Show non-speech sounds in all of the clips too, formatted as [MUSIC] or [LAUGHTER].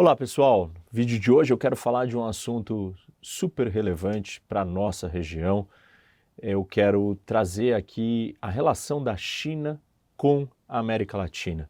Olá pessoal, no vídeo de hoje eu quero falar de um assunto super relevante para a nossa região. Eu quero trazer aqui a relação da China com a América Latina.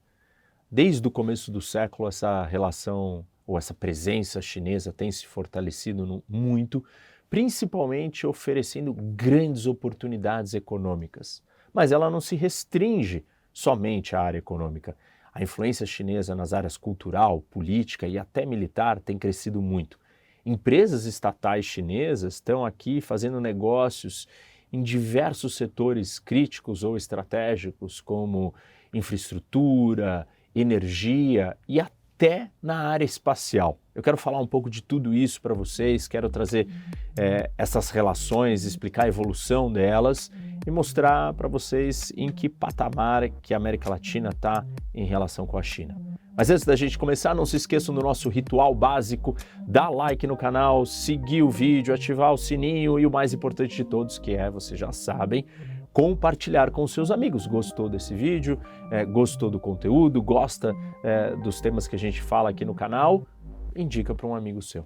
Desde o começo do século, essa relação ou essa presença chinesa tem se fortalecido muito, principalmente oferecendo grandes oportunidades econômicas. Mas ela não se restringe somente à área econômica a influência chinesa nas áreas cultural, política e até militar tem crescido muito. Empresas estatais chinesas estão aqui fazendo negócios em diversos setores críticos ou estratégicos, como infraestrutura, energia e até na área espacial. Eu quero falar um pouco de tudo isso para vocês, quero trazer é, essas relações, explicar a evolução delas e mostrar para vocês em que patamar que a América Latina está em relação com a China. Mas antes da gente começar, não se esqueçam do nosso ritual básico, dar like no canal, seguir o vídeo, ativar o sininho e o mais importante de todos, que é, vocês já sabem, compartilhar com seus amigos. Gostou desse vídeo? É, gostou do conteúdo? Gosta é, dos temas que a gente fala aqui no canal? Indica para um amigo seu.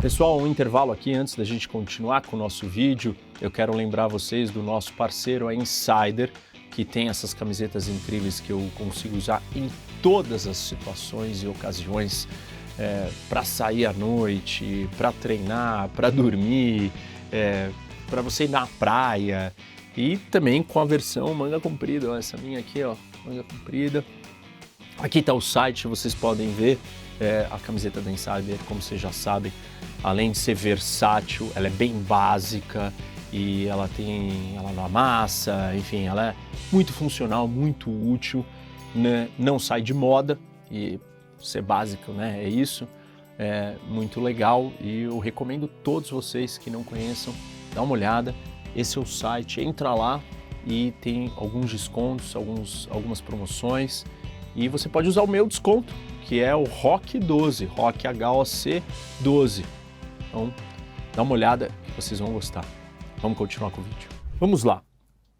Pessoal, um intervalo aqui antes da gente continuar com o nosso vídeo. Eu quero lembrar vocês do nosso parceiro, a Insider, que tem essas camisetas incríveis que eu consigo usar em todas as situações e ocasiões é, para sair à noite, para treinar, para dormir, é, para você ir na praia e também com a versão manga comprida. Ó, essa minha aqui, ó, manga comprida. Aqui está o site, vocês podem ver é, a camiseta da Insider, como vocês já sabem, além de ser versátil, ela é bem básica e ela tem, ela não amassa, enfim, ela é muito funcional, muito útil, né? não sai de moda e ser básico, né? É isso, é muito legal e eu recomendo todos vocês que não conheçam, dá uma olhada. Esse é o site, entra lá e tem alguns descontos, alguns, algumas promoções e você pode usar o meu desconto, que é o ROC 12, ROC HOC 12. Então, dá uma olhada vocês vão gostar. Vamos continuar com o vídeo. Vamos lá.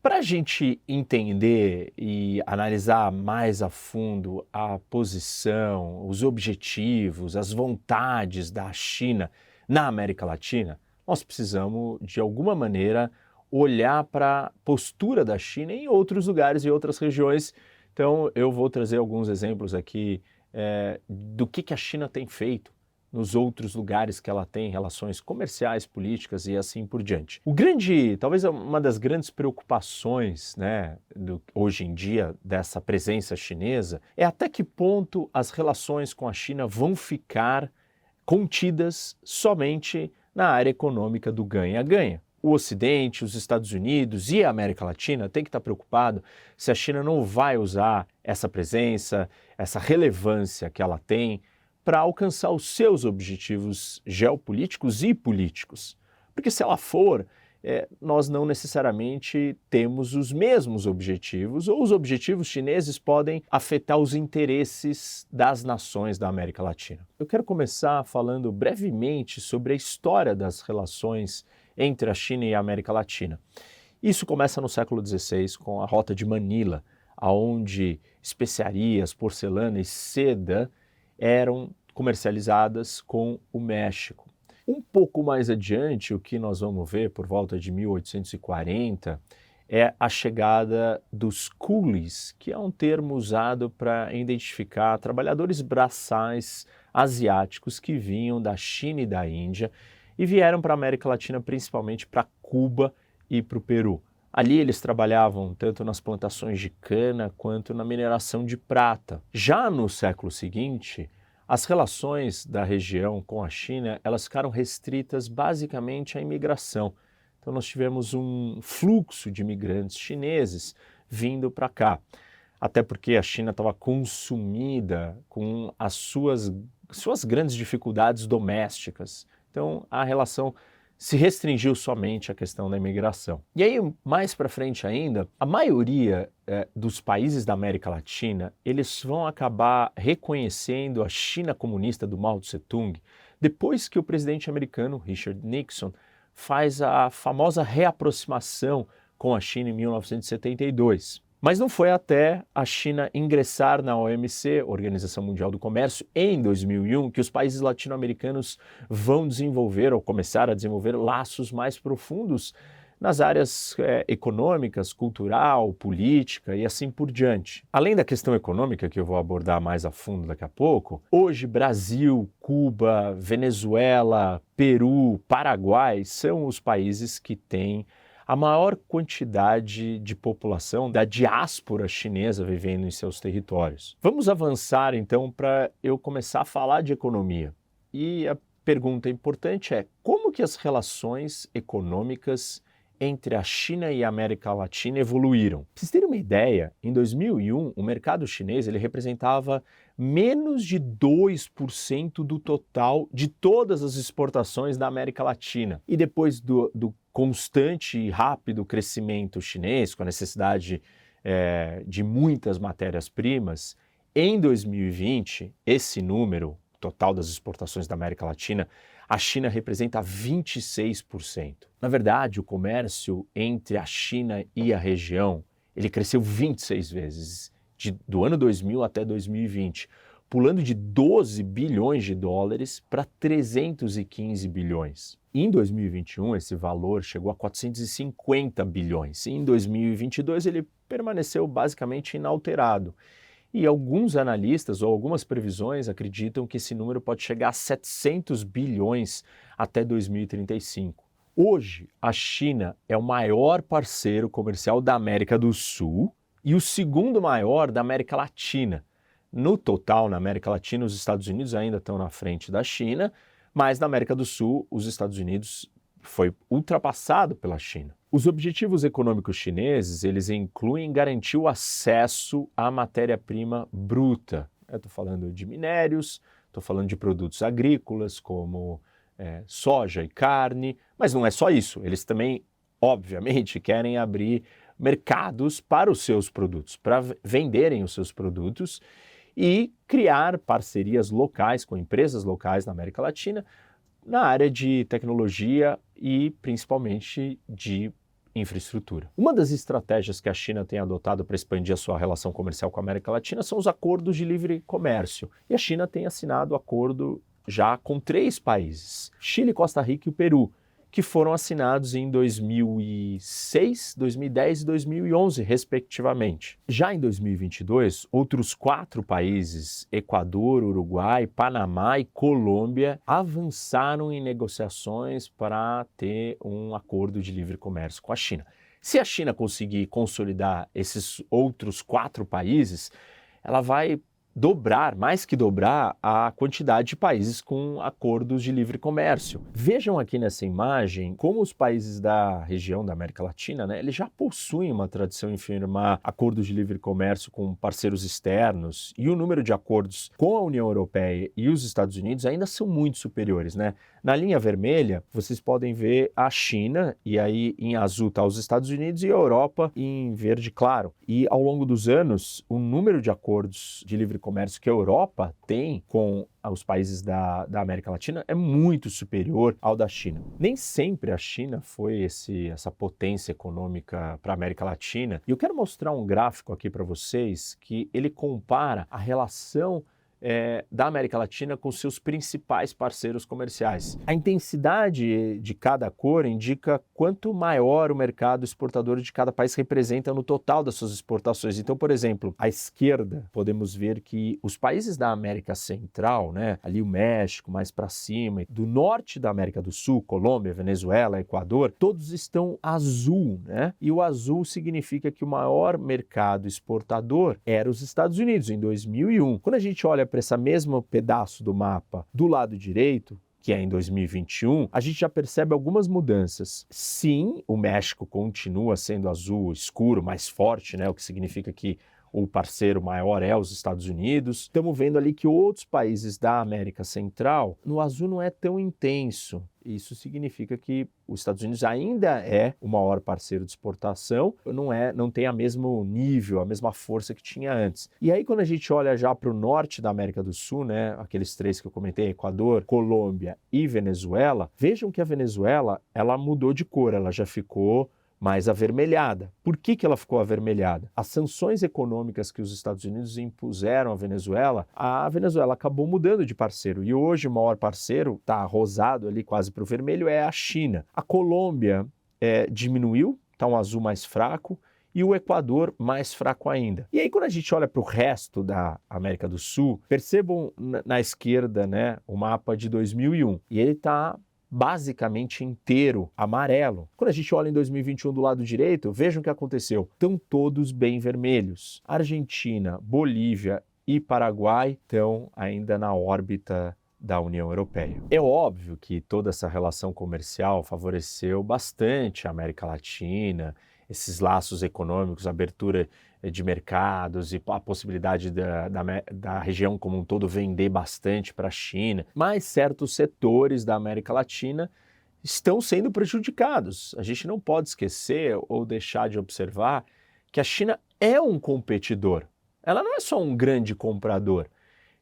Para a gente entender e analisar mais a fundo a posição, os objetivos, as vontades da China na América Latina, nós precisamos, de alguma maneira, olhar para a postura da China em outros lugares e outras regiões. Então, eu vou trazer alguns exemplos aqui é, do que, que a China tem feito nos outros lugares que ela tem relações comerciais, políticas e assim por diante. O grande, talvez uma das grandes preocupações, né, do, hoje em dia dessa presença chinesa é até que ponto as relações com a China vão ficar contidas somente na área econômica do ganha-ganha. O Ocidente, os Estados Unidos e a América Latina têm que estar preocupado se a China não vai usar essa presença, essa relevância que ela tem para alcançar os seus objetivos geopolíticos e políticos. Porque se ela for, é, nós não necessariamente temos os mesmos objetivos, ou os objetivos chineses podem afetar os interesses das nações da América Latina. Eu quero começar falando brevemente sobre a história das relações entre a China e a América Latina. Isso começa no século XVI com a Rota de Manila, onde especiarias, porcelana e seda eram comercializadas com o México. Um pouco mais adiante, o que nós vamos ver por volta de 1840 é a chegada dos coolies, que é um termo usado para identificar trabalhadores braçais asiáticos que vinham da China e da Índia e vieram para a América Latina, principalmente para Cuba e para o Peru. Ali eles trabalhavam tanto nas plantações de cana quanto na mineração de prata. Já no século seguinte, as relações da região com a China, elas ficaram restritas basicamente à imigração. Então nós tivemos um fluxo de imigrantes chineses vindo para cá. Até porque a China estava consumida com as suas, suas grandes dificuldades domésticas. Então a relação se restringiu somente à questão da imigração. E aí, mais para frente ainda, a maioria é, dos países da América Latina, eles vão acabar reconhecendo a China comunista do Mao Tse-tung depois que o presidente americano Richard Nixon faz a famosa reaproximação com a China em 1972. Mas não foi até a China ingressar na OMC, Organização Mundial do Comércio, em 2001, que os países latino-americanos vão desenvolver ou começar a desenvolver laços mais profundos nas áreas é, econômicas, cultural, política e assim por diante. Além da questão econômica, que eu vou abordar mais a fundo daqui a pouco, hoje Brasil, Cuba, Venezuela, Peru, Paraguai são os países que têm a maior quantidade de população da diáspora chinesa vivendo em seus territórios. Vamos avançar então para eu começar a falar de economia. E a pergunta importante é: como que as relações econômicas entre a China e a América Latina evoluíram. Para vocês terem uma ideia, em 2001, o mercado chinês ele representava menos de 2% do total de todas as exportações da América Latina. E depois do, do constante e rápido crescimento chinês, com a necessidade é, de muitas matérias-primas, em 2020, esse número total das exportações da América Latina a China representa 26%. Na verdade, o comércio entre a China e a região, ele cresceu 26 vezes, de, do ano 2000 até 2020, pulando de 12 bilhões de dólares para 315 bilhões. Em 2021, esse valor chegou a 450 bilhões. E em 2022, ele permaneceu basicamente inalterado. E alguns analistas ou algumas previsões acreditam que esse número pode chegar a 700 bilhões até 2035. Hoje, a China é o maior parceiro comercial da América do Sul e o segundo maior da América Latina. No total, na América Latina, os Estados Unidos ainda estão na frente da China, mas na América do Sul, os Estados Unidos foi ultrapassado pela China. Os objetivos econômicos chineses, eles incluem garantir o acesso à matéria-prima bruta. Estou falando de minérios, estou falando de produtos agrícolas como é, soja e carne, mas não é só isso. Eles também, obviamente, [LAUGHS] querem abrir mercados para os seus produtos, para venderem os seus produtos e criar parcerias locais com empresas locais na América Latina na área de tecnologia e principalmente de infraestrutura. Uma das estratégias que a China tem adotado para expandir a sua relação comercial com a América Latina são os acordos de livre comércio. E a China tem assinado acordo já com três países: Chile, Costa Rica e o Peru que foram assinados em 2006, 2010 e 2011, respectivamente. Já em 2022, outros quatro países, Equador, Uruguai, Panamá e Colômbia, avançaram em negociações para ter um acordo de livre comércio com a China. Se a China conseguir consolidar esses outros quatro países, ela vai dobrar, mais que dobrar, a quantidade de países com acordos de livre comércio. Vejam aqui nessa imagem como os países da região da América Latina, né, eles já possuem uma tradição em firmar acordos de livre comércio com parceiros externos e o número de acordos com a União Europeia e os Estados Unidos ainda são muito superiores, né? Na linha vermelha, vocês podem ver a China, e aí em azul está os Estados Unidos e a Europa em verde claro. E ao longo dos anos, o número de acordos de livre comércio que a Europa tem com os países da, da América Latina é muito superior ao da China. Nem sempre a China foi esse, essa potência econômica para a América Latina. E eu quero mostrar um gráfico aqui para vocês que ele compara a relação é, da América Latina com seus principais parceiros comerciais. A intensidade de cada cor indica quanto maior o mercado exportador de cada país representa no total das suas exportações. Então, por exemplo, à esquerda, podemos ver que os países da América Central, né, ali o México mais para cima, do norte da América do Sul, Colômbia, Venezuela, Equador, todos estão azul, né? E o azul significa que o maior mercado exportador era os Estados Unidos em 2001. Quando a gente olha para esse mesmo pedaço do mapa do lado direito, que é em 2021, a gente já percebe algumas mudanças. Sim, o México continua sendo azul escuro, mais forte, né? o que significa que o parceiro maior é os Estados Unidos. Estamos vendo ali que outros países da América Central, no azul não é tão intenso. Isso significa que os Estados Unidos ainda é o maior parceiro de exportação, não é, não tem a mesmo nível, a mesma força que tinha antes. E aí quando a gente olha já para o norte da América do Sul, né, aqueles três que eu comentei, Equador, Colômbia e Venezuela, vejam que a Venezuela ela mudou de cor, ela já ficou mais avermelhada. Por que, que ela ficou avermelhada? As sanções econômicas que os Estados Unidos impuseram à Venezuela, a Venezuela acabou mudando de parceiro e hoje o maior parceiro, está rosado ali quase para o vermelho, é a China. A Colômbia é, diminuiu, está um azul mais fraco, e o Equador mais fraco ainda. E aí, quando a gente olha para o resto da América do Sul, percebam na, na esquerda né, o mapa de 2001. E ele está basicamente inteiro amarelo. Quando a gente olha em 2021 do lado direito, vejam o que aconteceu. Estão todos bem vermelhos. Argentina, Bolívia e Paraguai estão ainda na órbita da União Europeia. É óbvio que toda essa relação comercial favoreceu bastante a América Latina, esses laços econômicos, abertura eh, de mercados e a possibilidade da, da, da região como um todo vender bastante para a China, mas certos setores da América Latina estão sendo prejudicados. A gente não pode esquecer ou deixar de observar que a China é um competidor. Ela não é só um grande comprador.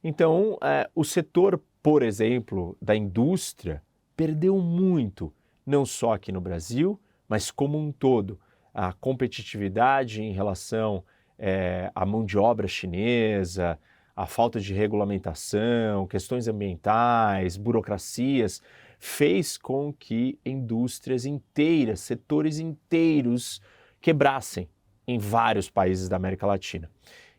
Então, é, o setor, por exemplo, da indústria perdeu muito, não só aqui no Brasil, mas como um todo a competitividade em relação é, à mão de obra chinesa, a falta de regulamentação, questões ambientais, burocracias, fez com que indústrias inteiras, setores inteiros quebrassem em vários países da América Latina.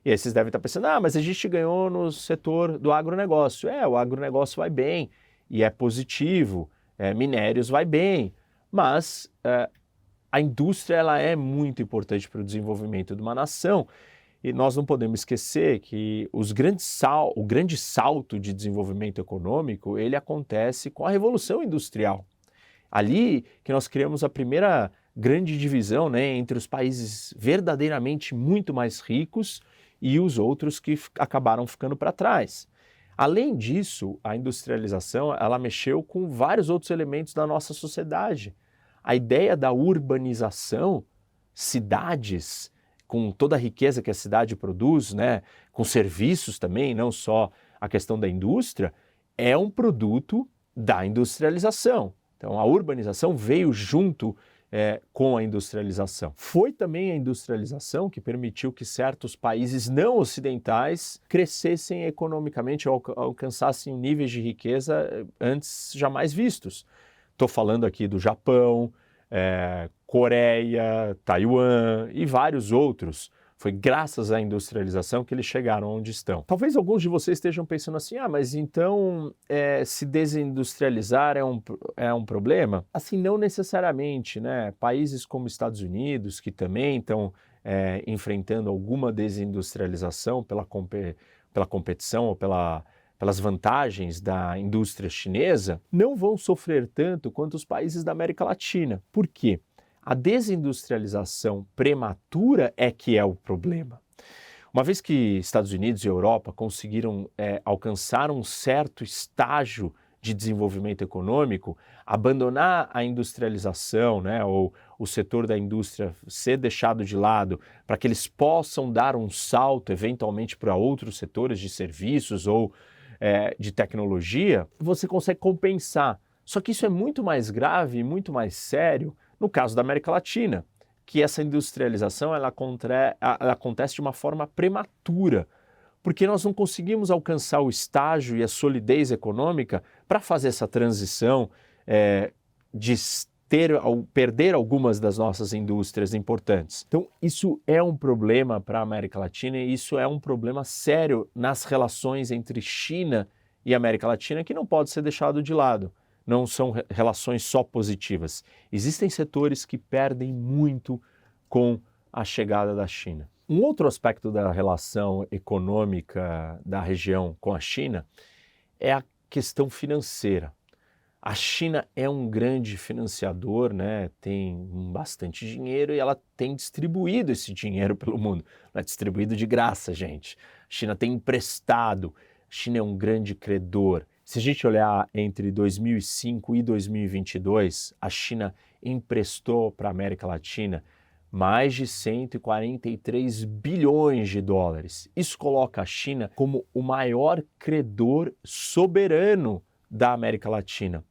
E aí vocês devem estar pensando, ah, mas a gente ganhou no setor do agronegócio. É, o agronegócio vai bem e é positivo, é, minérios vai bem, mas é, a indústria ela é muito importante para o desenvolvimento de uma nação. E nós não podemos esquecer que os grandes sal, o grande salto de desenvolvimento econômico ele acontece com a Revolução Industrial. Ali que nós criamos a primeira grande divisão né, entre os países verdadeiramente muito mais ricos e os outros que acabaram ficando para trás. Além disso, a industrialização ela mexeu com vários outros elementos da nossa sociedade a ideia da urbanização, cidades com toda a riqueza que a cidade produz, né, com serviços também, não só a questão da indústria, é um produto da industrialização. Então, a urbanização veio junto é, com a industrialização. Foi também a industrialização que permitiu que certos países não ocidentais crescessem economicamente ou alcançassem níveis de riqueza eh, antes jamais vistos. Estou falando aqui do Japão, é, Coreia, Taiwan e vários outros. Foi graças à industrialização que eles chegaram onde estão. Talvez alguns de vocês estejam pensando assim: ah, mas então é, se desindustrializar é um, é um problema? Assim, não necessariamente, né? Países como Estados Unidos, que também estão é, enfrentando alguma desindustrialização pela, pela competição ou pela pelas vantagens da indústria chinesa, não vão sofrer tanto quanto os países da América Latina. Por quê? A desindustrialização prematura é que é o problema. Uma vez que Estados Unidos e Europa conseguiram é, alcançar um certo estágio de desenvolvimento econômico, abandonar a industrialização, né, ou o setor da indústria ser deixado de lado, para que eles possam dar um salto eventualmente para outros setores de serviços ou é, de tecnologia, você consegue compensar. Só que isso é muito mais grave muito mais sério no caso da América Latina, que essa industrialização ela, contra, ela acontece de uma forma prematura, porque nós não conseguimos alcançar o estágio e a solidez econômica para fazer essa transição é, de ter, perder algumas das nossas indústrias importantes. Então, isso é um problema para a América Latina e isso é um problema sério nas relações entre China e América Latina que não pode ser deixado de lado. Não são relações só positivas. Existem setores que perdem muito com a chegada da China. Um outro aspecto da relação econômica da região com a China é a questão financeira. A China é um grande financiador, né? tem bastante dinheiro e ela tem distribuído esse dinheiro pelo mundo. Não é distribuído de graça, gente. A China tem emprestado. A China é um grande credor. Se a gente olhar entre 2005 e 2022, a China emprestou para a América Latina mais de 143 bilhões de dólares. Isso coloca a China como o maior credor soberano da América Latina.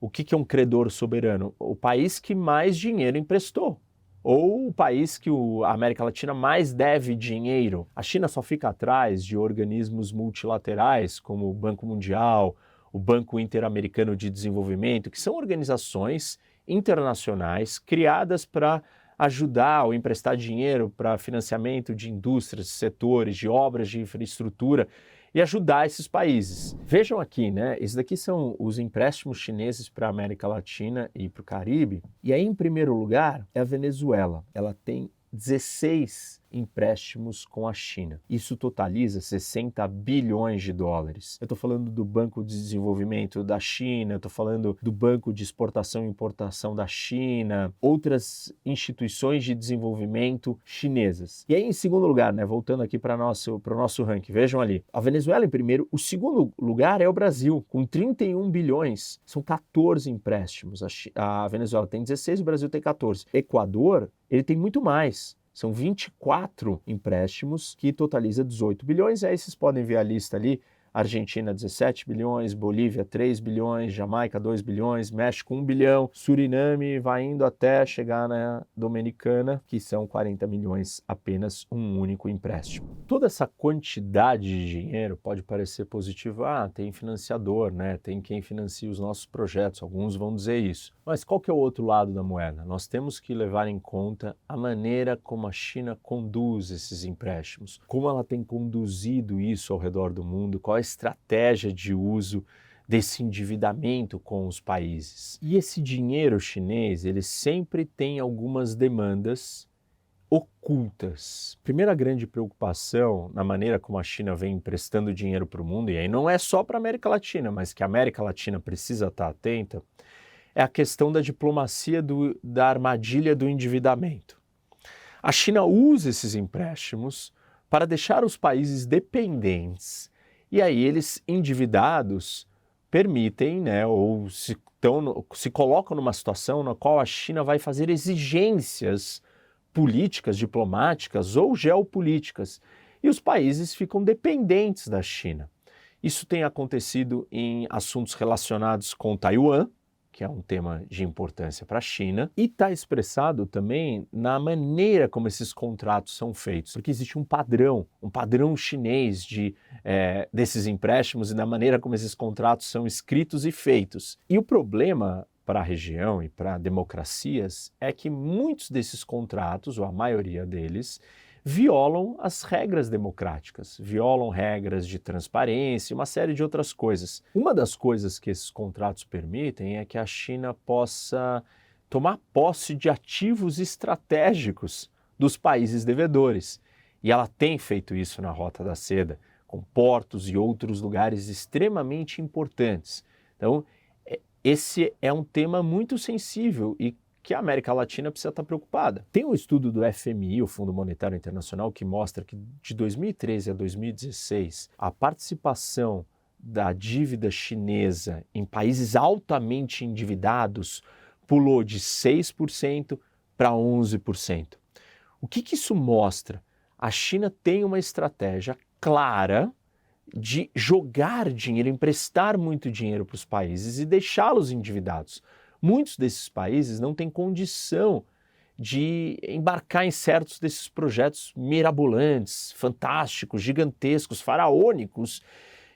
O que, é um credor soberano? O país que mais dinheiro emprestou. Ou o país que a América Latina mais deve dinheiro. A China só fica atrás de organismos multilaterais, como o Banco Mundial, o Banco Interamericano de Desenvolvimento, que são organizações internacionais criadas para ajudar ou emprestar dinheiro para financiamento de indústrias, setores, de obras de infraestrutura e ajudar esses países. Vejam aqui, né? Esses daqui são os empréstimos chineses para a América Latina e para o Caribe. E aí, em primeiro lugar, é a Venezuela. Ela tem 16 empréstimos com a China. Isso totaliza 60 bilhões de dólares. Eu estou falando do Banco de Desenvolvimento da China, estou falando do Banco de Exportação e Importação da China, outras instituições de desenvolvimento chinesas. E aí, em segundo lugar, né, voltando aqui para o nosso, nosso ranking, vejam ali, a Venezuela em primeiro, o segundo lugar é o Brasil, com 31 bilhões. São 14 empréstimos. A, a Venezuela tem 16, o Brasil tem 14. Equador, ele tem muito mais. São 24 empréstimos que totaliza 18 bilhões. Aí vocês podem ver a lista ali Argentina 17 bilhões, Bolívia 3 bilhões, Jamaica 2 bilhões, México 1 bilhão, Suriname vai indo até chegar na Dominicana, que são 40 milhões apenas um único empréstimo. Toda essa quantidade de dinheiro pode parecer positiva, ah, tem financiador, né? Tem quem financia os nossos projetos, alguns vão dizer isso. Mas qual que é o outro lado da moeda? Nós temos que levar em conta a maneira como a China conduz esses empréstimos, como ela tem conduzido isso ao redor do mundo, qual a estratégia de uso desse endividamento com os países. E esse dinheiro chinês, ele sempre tem algumas demandas ocultas. Primeira grande preocupação na maneira como a China vem emprestando dinheiro para o mundo, e aí não é só para a América Latina, mas que a América Latina precisa estar atenta, é a questão da diplomacia do, da armadilha do endividamento. A China usa esses empréstimos para deixar os países dependentes e aí eles endividados permitem, né, ou se, tão, se colocam numa situação na qual a China vai fazer exigências políticas, diplomáticas ou geopolíticas, e os países ficam dependentes da China. Isso tem acontecido em assuntos relacionados com Taiwan, que é um tema de importância para a China, e está expressado também na maneira como esses contratos são feitos, porque existe um padrão, um padrão chinês de, é, desses empréstimos e da maneira como esses contratos são escritos e feitos. E o problema para a região e para democracias é que muitos desses contratos, ou a maioria deles, violam as regras democráticas, violam regras de transparência uma série de outras coisas. Uma das coisas que esses contratos permitem é que a China possa tomar posse de ativos estratégicos dos países devedores. E ela tem feito isso na Rota da Seda, com portos e outros lugares extremamente importantes. Então, é, esse é um tema muito sensível e que a América Latina precisa estar preocupada. Tem um estudo do FMI, o Fundo Monetário Internacional, que mostra que de 2013 a 2016, a participação da dívida chinesa em países altamente endividados pulou de 6% para 11%. O que, que isso mostra? A China tem uma estratégia clara de jogar dinheiro, emprestar muito dinheiro para os países e deixá-los endividados. Muitos desses países não têm condição de embarcar em certos desses projetos mirabolantes, fantásticos, gigantescos, faraônicos,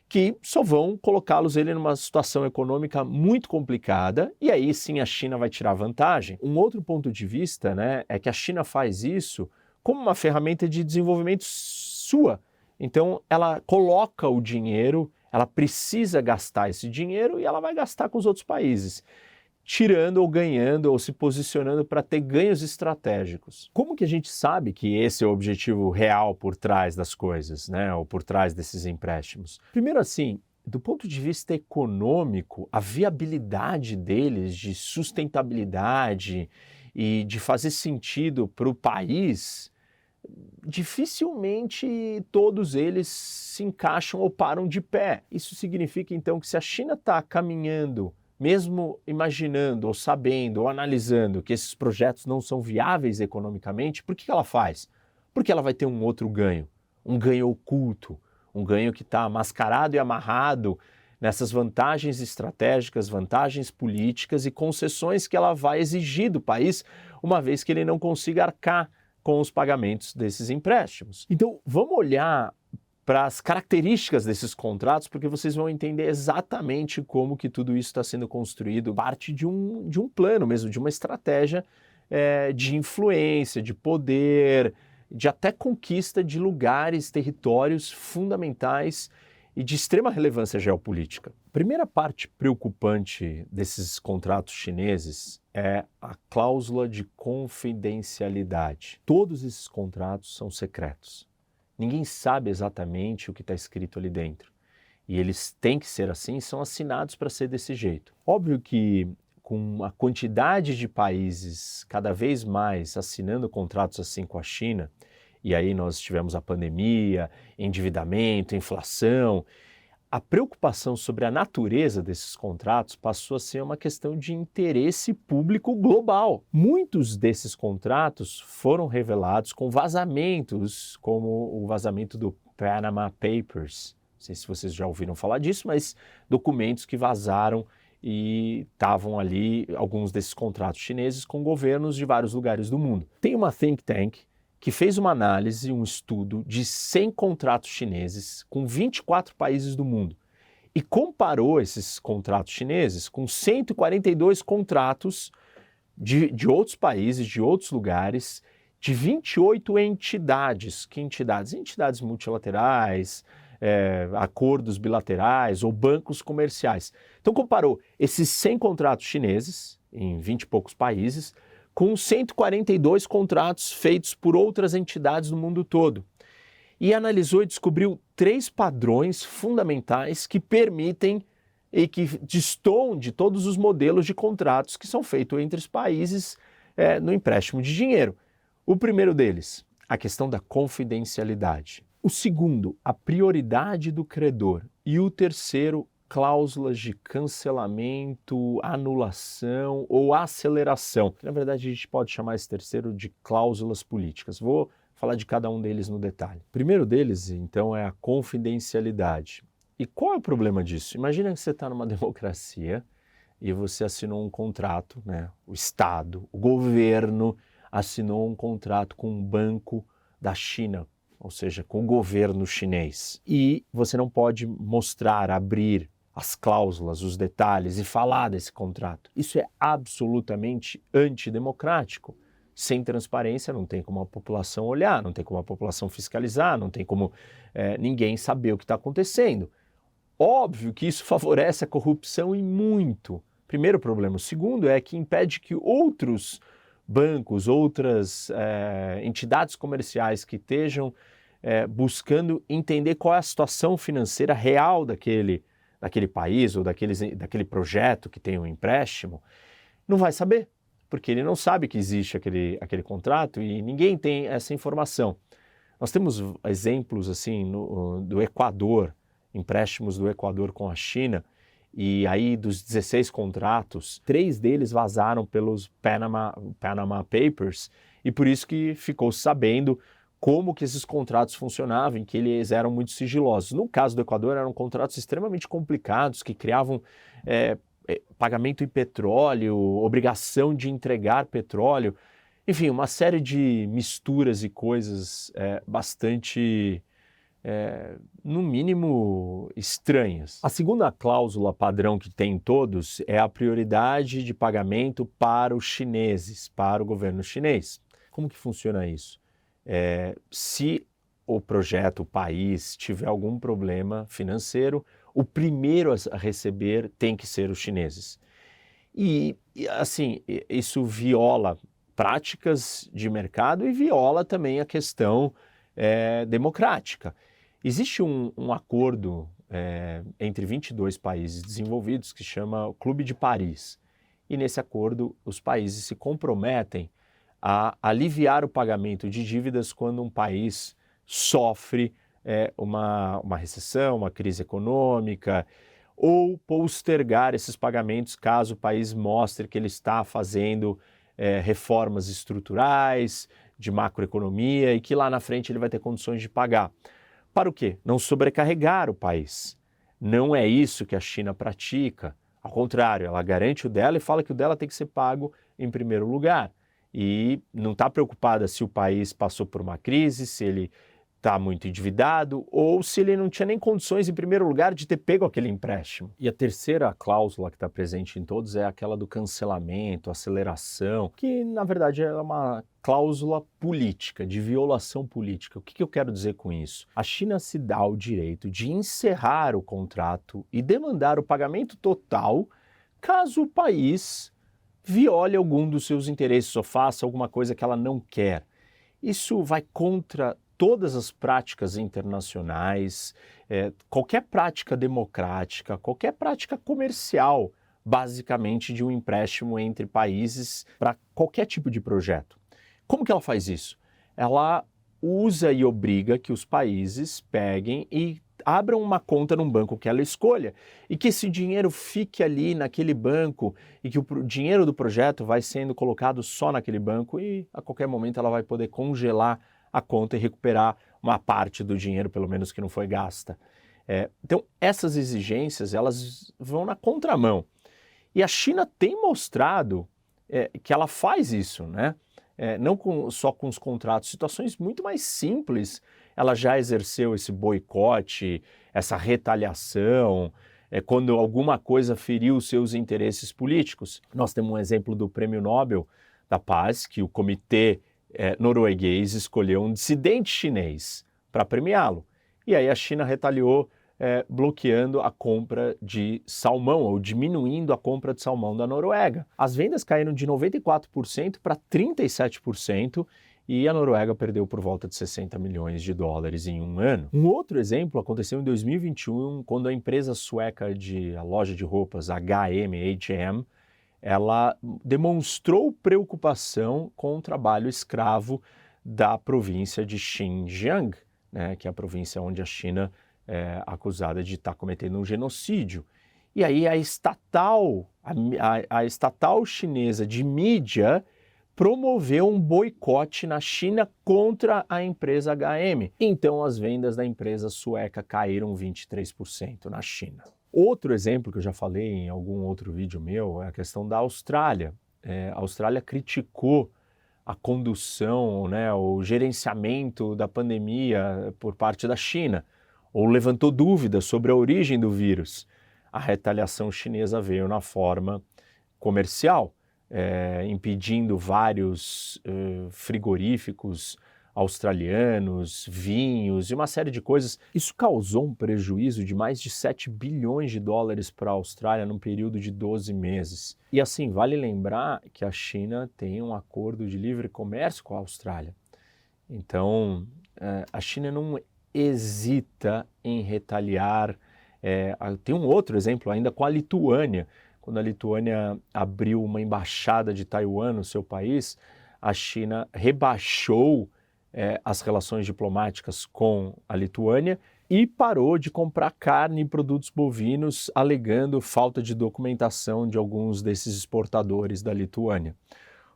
que só vão colocá-los ele numa situação econômica muito complicada e aí sim a China vai tirar vantagem. Um outro ponto de vista, né, é que a China faz isso como uma ferramenta de desenvolvimento sua. Então ela coloca o dinheiro, ela precisa gastar esse dinheiro e ela vai gastar com os outros países tirando ou ganhando ou se posicionando para ter ganhos estratégicos. Como que a gente sabe que esse é o objetivo real por trás das coisas, né, ou por trás desses empréstimos? Primeiro assim, do ponto de vista econômico, a viabilidade deles de sustentabilidade e de fazer sentido para o país, dificilmente todos eles se encaixam ou param de pé. Isso significa então que se a China está caminhando, mesmo imaginando ou sabendo ou analisando que esses projetos não são viáveis economicamente, por que ela faz? Porque ela vai ter um outro ganho, um ganho oculto, um ganho que está mascarado e amarrado nessas vantagens estratégicas, vantagens políticas e concessões que ela vai exigir do país, uma vez que ele não consiga arcar com os pagamentos desses empréstimos. Então, vamos olhar para as características desses contratos, porque vocês vão entender exatamente como que tudo isso está sendo construído, parte de um, de um plano mesmo, de uma estratégia é, de influência, de poder, de até conquista de lugares, territórios fundamentais e de extrema relevância geopolítica. Primeira parte preocupante desses contratos chineses é a cláusula de confidencialidade. Todos esses contratos são secretos. Ninguém sabe exatamente o que está escrito ali dentro. E eles têm que ser assim, são assinados para ser desse jeito. Óbvio que com a quantidade de países cada vez mais assinando contratos assim com a China, e aí nós tivemos a pandemia, endividamento, inflação, a preocupação sobre a natureza desses contratos passou a ser uma questão de interesse público global. Muitos desses contratos foram revelados com vazamentos, como o vazamento do Panama Papers. Não sei se vocês já ouviram falar disso, mas documentos que vazaram e estavam ali alguns desses contratos chineses com governos de vários lugares do mundo. Tem uma think tank que fez uma análise, um estudo de 100 contratos chineses com 24 países do mundo e comparou esses contratos chineses com 142 contratos de, de outros países, de outros lugares, de 28 entidades. Que entidades? Entidades multilaterais, é, acordos bilaterais ou bancos comerciais. Então comparou esses 100 contratos chineses em 20 e poucos países com 142 contratos feitos por outras entidades no mundo todo. E analisou e descobriu três padrões fundamentais que permitem e que destoam de todos os modelos de contratos que são feitos entre os países é, no empréstimo de dinheiro. O primeiro deles, a questão da confidencialidade. O segundo, a prioridade do credor. E o terceiro, cláusulas de cancelamento, anulação ou aceleração. Na verdade, a gente pode chamar esse terceiro de cláusulas políticas. Vou falar de cada um deles no detalhe. O primeiro deles, então, é a confidencialidade. E qual é o problema disso? Imagina que você está numa [LAUGHS] democracia e você assinou um contrato, né? o Estado, o governo assinou um contrato com um banco da China, ou seja, com o governo chinês. E você não pode mostrar, abrir as cláusulas, os detalhes e falar desse contrato. Isso é absolutamente antidemocrático. Sem transparência, não tem como a população olhar, não tem como a população fiscalizar, não tem como é, ninguém saber o que está acontecendo. Óbvio que isso [LAUGHS] favorece a corrupção e muito. Primeiro problema. O segundo é que impede que outros bancos, outras é, entidades comerciais que estejam é, buscando entender qual é a situação financeira real daquele, daquele país ou daqueles, daquele projeto que tem um empréstimo, não vai saber, porque ele não sabe que existe aquele, aquele contrato e ninguém tem essa informação. Nós temos exemplos assim no, do Equador, empréstimos do Equador com a China, e aí, dos 16 contratos, três deles vazaram pelos Panama, Panama Papers, e por isso que ficou sabendo como que esses contratos funcionavam, que eles eram muito sigilosos. No caso do Equador, eram contratos extremamente complicados, que criavam é, pagamento em petróleo, obrigação de entregar petróleo, enfim, uma série de misturas e coisas é, bastante é, no mínimo, estranhas. A segunda cláusula padrão que tem em todos é a prioridade de pagamento para os chineses, para o governo chinês. Como que funciona isso? É, se o projeto, o país, tiver algum problema financeiro, o primeiro a receber tem que ser os chineses. E, assim, isso viola práticas de mercado e viola também a questão é, democrática. Existe um, um acordo é, entre 22 países desenvolvidos que chama Clube de Paris. E nesse acordo, os países se comprometem a aliviar o pagamento de dívidas quando um país sofre é, uma, uma recessão, uma crise econômica, ou postergar esses pagamentos caso o país mostre que ele está fazendo é, reformas estruturais, de macroeconomia e que lá na frente ele vai ter condições de pagar. Para o quê? Não sobrecarregar o país. Não é isso que a China pratica. Ao contrário, ela garante o dela e fala que o dela tem que ser pago em primeiro lugar. E não está preocupada se o país passou por uma crise, se ele está muito endividado ou se ele não tinha nem condições, em primeiro lugar, de ter pego aquele empréstimo. E a terceira cláusula que está presente em todos é aquela do cancelamento, aceleração, que na verdade é uma cláusula política, de violação política. O que, que eu quero dizer com isso? A China se dá o direito de encerrar o contrato e demandar o pagamento total caso o país viole algum dos seus interesses ou faça alguma coisa que ela não quer. Isso vai contra todas as práticas internacionais, é, qualquer prática democrática, qualquer prática comercial, basicamente de um empréstimo entre países para qualquer tipo de projeto. Como que ela faz isso? Ela usa e obriga que os países peguem e abram uma conta num banco que ela escolha e que esse dinheiro fique ali naquele banco e que o dinheiro do projeto vai sendo colocado só naquele banco e a qualquer momento ela vai poder congelar a conta e recuperar uma parte do dinheiro, pelo menos que não foi gasta. É, então, essas exigências elas vão na contramão. E a China tem mostrado é, que ela faz isso, né? É, não com, só com os contratos, situações muito mais simples. Ela já exerceu esse boicote, essa retaliação, é, quando alguma coisa feriu seus interesses políticos. Nós temos um exemplo do Prêmio Nobel da Paz, que o Comitê é, norueguês escolheu um dissidente chinês para premiá-lo. E aí a China retaliou é, bloqueando a compra de salmão ou diminuindo a compra de salmão da Noruega. As vendas caíram de 94% para 37% e a Noruega perdeu por volta de 60 milhões de dólares em um ano. Um outro exemplo aconteceu em 2021, quando a empresa sueca de a loja de roupas H&M, ela demonstrou preocupação com o trabalho escravo da província de Xinjiang, né, que é a província onde a China é acusada de estar tá cometendo um genocídio. E aí a estatal, a, a, a estatal chinesa de mídia promoveu um boicote na China contra a empresa HM. Então as vendas da empresa sueca caíram 23% na China. Outro exemplo que eu já falei em algum outro vídeo meu é a questão da Austrália. É, a Austrália criticou a condução, né, o gerenciamento da pandemia por parte da China, ou levantou dúvidas sobre a origem do vírus. A retaliação chinesa veio na forma comercial, é, impedindo vários uh, frigoríficos australianos, vinhos e uma série de coisas. Isso causou um prejuízo de mais de 7 bilhões de dólares para a Austrália num período de 12 meses. E assim, vale lembrar que a China tem um acordo de livre comércio com a Austrália. Então, é, a China não hesita em retaliar. É, tem um outro exemplo ainda com a Lituânia. Quando a Lituânia abriu uma embaixada de Taiwan no seu país, a China rebaixou é, as relações diplomáticas com a Lituânia e parou de comprar carne e produtos bovinos, alegando falta de documentação de alguns desses exportadores da Lituânia.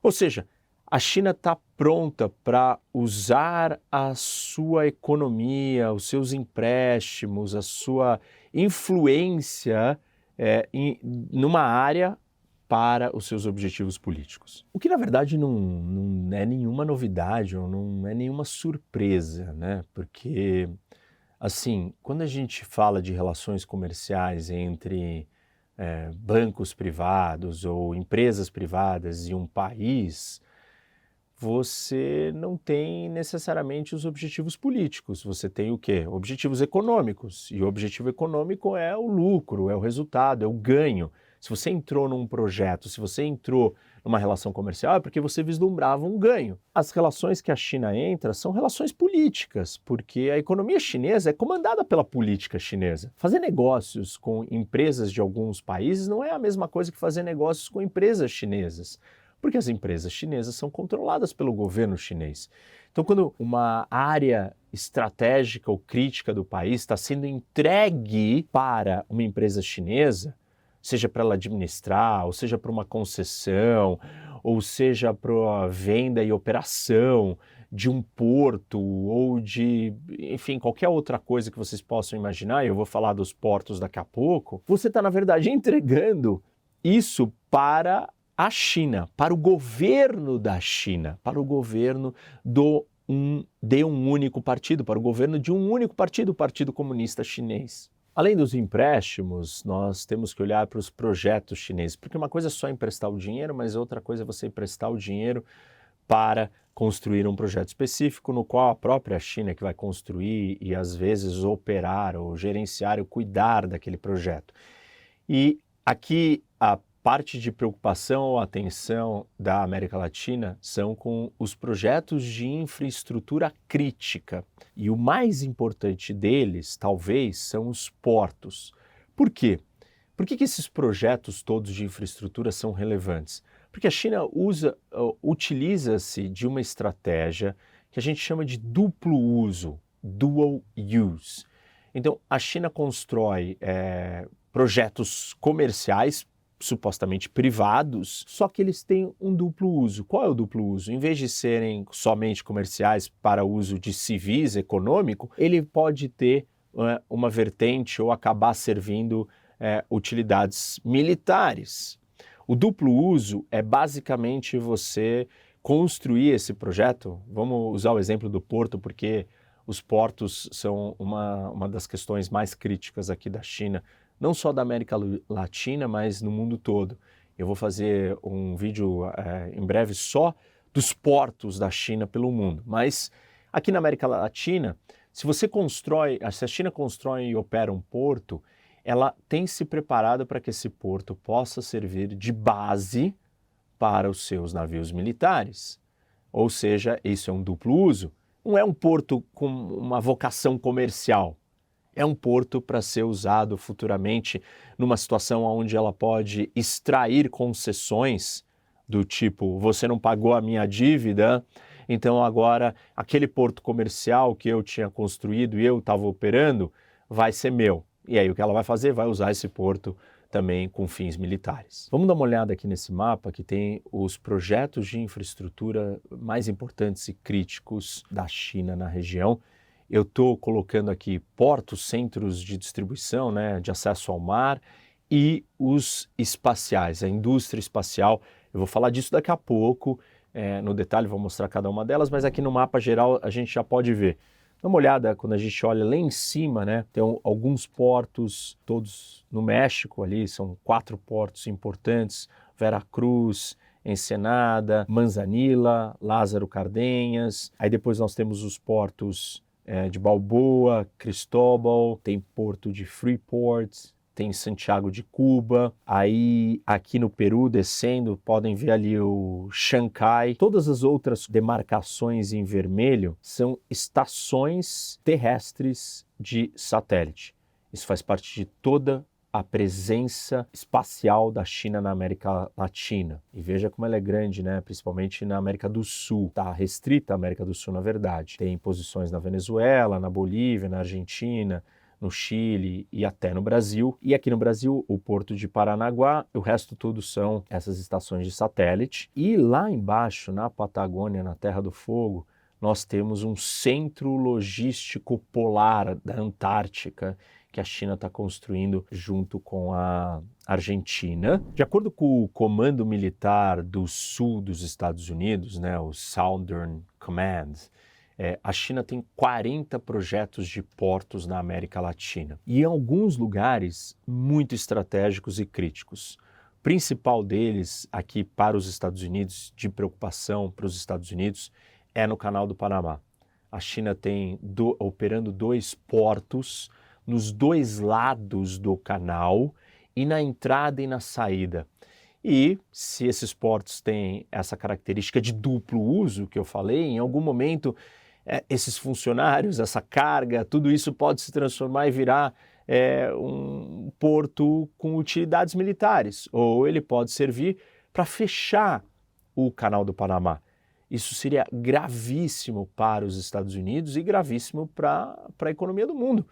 Ou seja, a China está pronta para usar a sua economia, os seus empréstimos, a sua influência é, em, numa área para os seus objetivos políticos. O que na verdade não, não é nenhuma novidade ou não é nenhuma surpresa, né? Porque, assim, quando a gente fala de relações comerciais entre é, bancos privados ou empresas privadas e um país, você não tem necessariamente os objetivos políticos, você tem o quê? Objetivos econômicos. E o objetivo econômico é o lucro, é o resultado, é o ganho. Se você entrou num projeto, se você entrou numa relação comercial é porque você vislumbrava um ganho. As relações que a China entra são relações políticas, porque a economia chinesa é comandada pela política chinesa. Fazer negócios com empresas de alguns países não é a mesma coisa que fazer negócios com empresas chinesas porque as empresas chinesas são controladas pelo governo chinês. Então, quando uma área estratégica ou crítica do país está sendo entregue para uma empresa chinesa, seja para ela administrar, ou seja para uma concessão, ou seja para a venda e operação de um porto ou de, enfim, qualquer outra coisa que vocês possam imaginar, eu vou falar dos portos daqui a pouco, você está, na verdade, [LAUGHS] entregando isso para a China, para o governo da China, para o governo do um, de um único partido, para o governo de um único partido, o Partido Comunista Chinês. Além dos empréstimos, nós temos que olhar para os projetos chineses, porque uma coisa é só emprestar o dinheiro, mas outra coisa é você emprestar o dinheiro para construir um projeto específico no qual a própria China é que vai construir e às vezes operar ou gerenciar ou cuidar daquele projeto. E aqui a parte de preocupação ou atenção da América Latina são com os projetos de infraestrutura crítica. E o mais importante deles, talvez, são os portos. Por quê? Por que, que esses projetos todos de infraestrutura são relevantes? Porque a China usa, utiliza-se de uma estratégia que a gente chama de duplo uso, dual use. Então, a China constrói é, projetos comerciais supostamente privados, só que eles têm um duplo uso. Qual é o duplo uso? Em vez de serem somente comerciais para uso de civis econômico, ele pode ter uh, uma vertente ou acabar servindo uh, utilidades militares. O duplo uso é basicamente você construir esse projeto. Vamos usar o exemplo do porto, porque os portos são uma, uma das questões mais críticas aqui da China não só da América Latina, mas no mundo todo. Eu vou fazer um vídeo é, em breve só dos portos da China pelo mundo. Mas aqui na América Latina, se você constrói, se a China constrói e opera um porto, ela tem se preparado para que esse porto possa servir de base para os seus navios militares. Ou seja, isso é um duplo uso. Não é um porto com uma vocação comercial, é um porto para ser usado futuramente numa situação onde ela pode extrair concessões do tipo: você não pagou a minha dívida, então agora aquele porto comercial que eu tinha construído e eu estava operando vai ser meu. E aí o que ela vai fazer? Vai usar esse porto também com fins militares. Vamos dar uma olhada aqui nesse mapa que tem os projetos de infraestrutura mais importantes e críticos da China na região eu estou colocando aqui portos, centros de distribuição, né, de acesso ao mar e os espaciais, a indústria espacial. Eu vou falar disso daqui a pouco, é, no detalhe vou mostrar cada uma delas, mas aqui no mapa geral a gente já pode ver. Dá uma olhada quando a gente olha lá em cima, né? Tem alguns portos, todos no México ali, são quatro portos importantes: Veracruz, Ensenada, Manzanilla, Lázaro Cardenhas. Aí depois nós temos os portos é, de Balboa, Cristóbal, tem Porto de Freeport, tem Santiago de Cuba, aí aqui no Peru descendo podem ver ali o Xangai. Todas as outras demarcações em vermelho são estações terrestres de satélite. Isso faz parte de toda a presença espacial da China na América Latina. E veja como ela é grande, né? principalmente na América do Sul. Está restrita à América do Sul, na verdade. Tem posições na Venezuela, na Bolívia, na Argentina, no Chile e até no Brasil. E aqui no Brasil, o porto de Paranaguá, o resto tudo são essas estações de satélite. E lá embaixo, na Patagônia, na Terra do Fogo, nós temos um centro logístico polar da Antártica que a China está construindo junto com a Argentina. De acordo com o Comando Militar do Sul dos Estados Unidos, né, o Southern Command, é, a China tem 40 projetos de portos na América Latina e em alguns lugares muito estratégicos e críticos. Principal deles aqui para os Estados Unidos, de preocupação para os Estados Unidos, é no Canal do Panamá. A China tem do, operando dois portos nos dois lados do canal e na entrada e na saída. E se esses portos têm essa característica de duplo uso que eu falei, em algum momento é, esses funcionários, essa carga, tudo isso pode se transformar e virar é, um porto com utilidades militares, ou ele pode servir para fechar o Canal do Panamá. Isso seria gravíssimo para os Estados Unidos e gravíssimo para a economia do mundo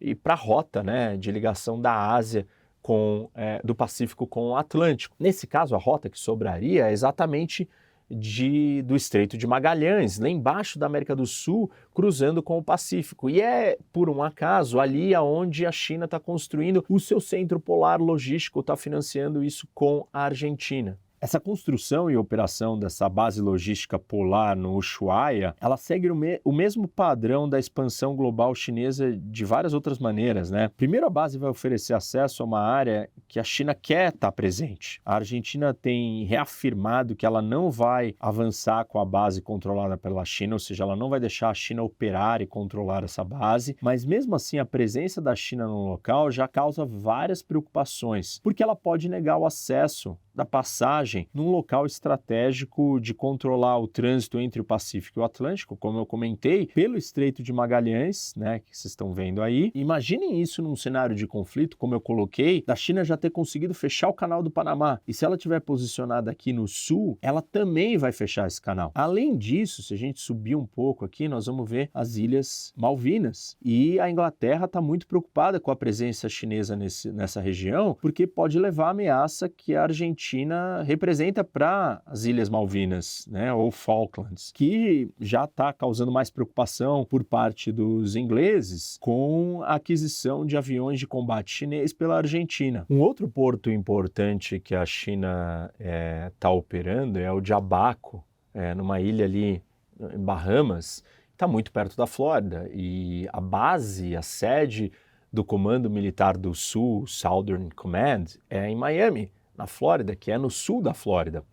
e para a rota né, de ligação da Ásia com, é, do Pacífico com o Atlântico. Nesse caso, a rota que sobraria é exatamente de, do Estreito de Magalhães, lá embaixo da América do Sul, cruzando com o Pacífico. E é, por um acaso, ali aonde a China está construindo o seu centro polar logístico, está financiando isso com a Argentina. Essa construção e operação dessa base logística polar no Ushuaia, ela segue o, me o, mesmo padrão da expansão global chinesa de várias outras maneiras, né? Primeiro, a base vai oferecer acesso a uma área que a China quer estar presente. A Argentina tem reafirmado que ela não vai avançar com a base controlada pela China, ou seja, ela não vai deixar a China operar e controlar essa base, mas mesmo assim a presença da China no local já causa várias preocupações, porque ela pode negar o acesso da passagem num local estratégico de controlar o trânsito entre o Pacífico e o Atlântico, como eu comentei, pelo Estreito de Magalhães, né, que vocês estão vendo aí. Imaginem isso num cenário de conflito, como eu coloquei, da China já ter conseguido fechar o canal do Panamá. E se ela estiver posicionada aqui no sul, ela também vai fechar esse canal. Além disso, se a gente subir um pouco aqui, nós vamos ver as Ilhas Malvinas. E a Inglaterra está muito preocupada com a presença chinesa nesse, nessa região, porque pode levar a ameaça que a Argentina representa para as Ilhas Malvinas, né, ou Falklands, que já está causando mais preocupação por parte dos ingleses com a aquisição de aviões de combate chinês pela Argentina. Um outro porto importante que a China está é, tá operando é o de Abaco, é, numa ilha ali em Bahamas, está muito perto da Flórida e a base, a sede do Comando Militar do Sul, Southern Command, é em Miami na Flórida, que é no sul da Flórida.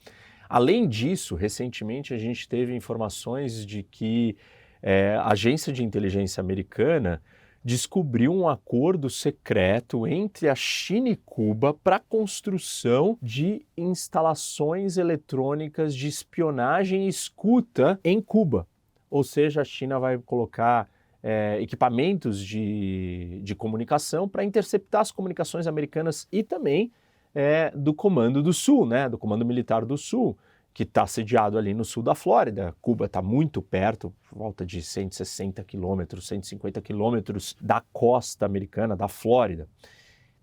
Além disso, recentemente a gente teve informações de que é, a agência de inteligência americana descobriu um acordo secreto entre a China e Cuba para a construção de instalações eletrônicas de espionagem e escuta em Cuba. Ou seja, a China vai colocar é, equipamentos de, de comunicação para interceptar as comunicações americanas e também é, do Comando do Sul, né, do Comando Militar do Sul, que está sediado ali no sul da Flórida. Cuba está muito perto, volta de 160 quilômetros, 150 quilômetros da costa americana, da Flórida.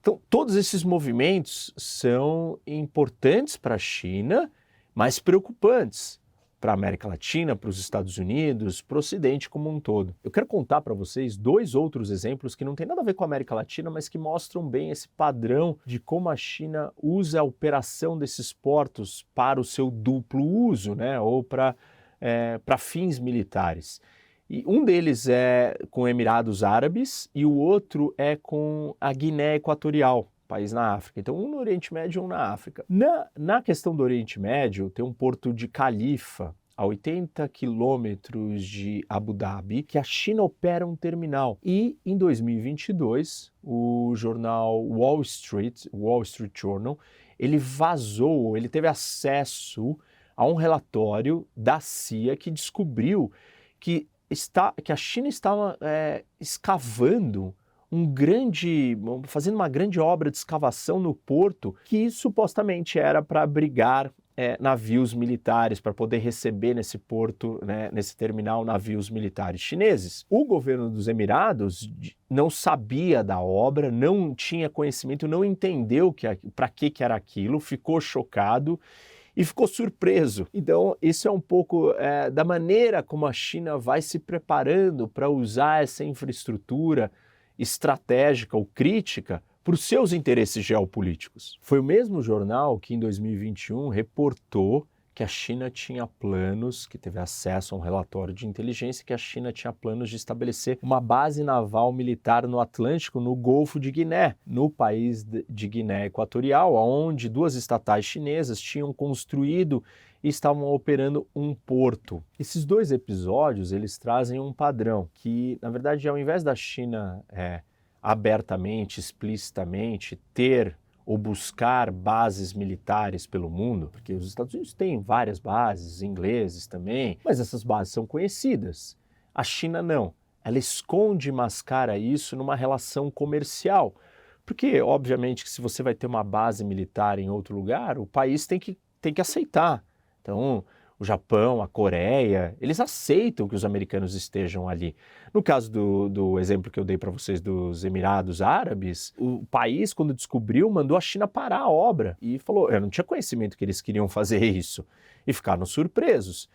Então, todos esses movimentos são importantes para a China, mas preocupantes para a América Latina, para os Estados Unidos, para o Ocidente como um todo. Eu quero contar para vocês dois outros exemplos que não tem nada a ver com a América Latina, mas que mostram bem esse padrão de como a China usa a operação desses portos para o seu duplo uso, né, ou para é, para fins militares. E um deles é com Emirados Árabes e o outro é com a Guiné Equatorial país na África. Então, um no Oriente Médio e um na África. Na, na questão do Oriente Médio, tem um porto de Califa, a 80 quilômetros de Abu Dhabi, que a China opera um terminal. E em 2022, o jornal Wall Street, Wall Street Journal, ele vazou, ele teve acesso a um relatório da CIA que descobriu que, está, que a China estava é, escavando um grande, fazendo uma grande obra de escavação no porto que supostamente era para abrigar é, navios militares para poder receber nesse porto, né, nesse terminal, navios militares chineses. O governo dos Emirados não sabia da obra, não tinha conhecimento, não entendeu para que, que era aquilo, ficou chocado e ficou surpreso. Então, isso é um pouco é, da maneira como a China vai se preparando para usar essa infraestrutura estratégica ou crítica para os seus interesses geopolíticos. Foi o mesmo jornal que em 2021 reportou que a China tinha planos, que teve acesso a um relatório de inteligência, que a China tinha planos de estabelecer uma base naval militar no Atlântico, no Golfo de Guiné, no país de Guiné Equatorial, onde duas estatais chinesas tinham construído e estavam operando um porto. Esses dois episódios eles trazem um padrão que, na verdade, ao invés da China é, abertamente, explicitamente ter ou buscar bases militares pelo mundo, porque os Estados Unidos têm várias bases, ingleses também, mas essas bases são conhecidas. A China não. Ela esconde e mascara isso numa relação comercial. Porque, obviamente, que se você vai ter uma base militar em outro lugar, o país tem que, tem que aceitar. Então, o Japão, a Coreia, eles aceitam que os americanos estejam ali. No caso do, do exemplo que eu dei para vocês dos Emirados Árabes, o país, quando descobriu, mandou a China parar a obra e falou: eu não tinha conhecimento que eles queriam fazer isso. E ficaram surpresos.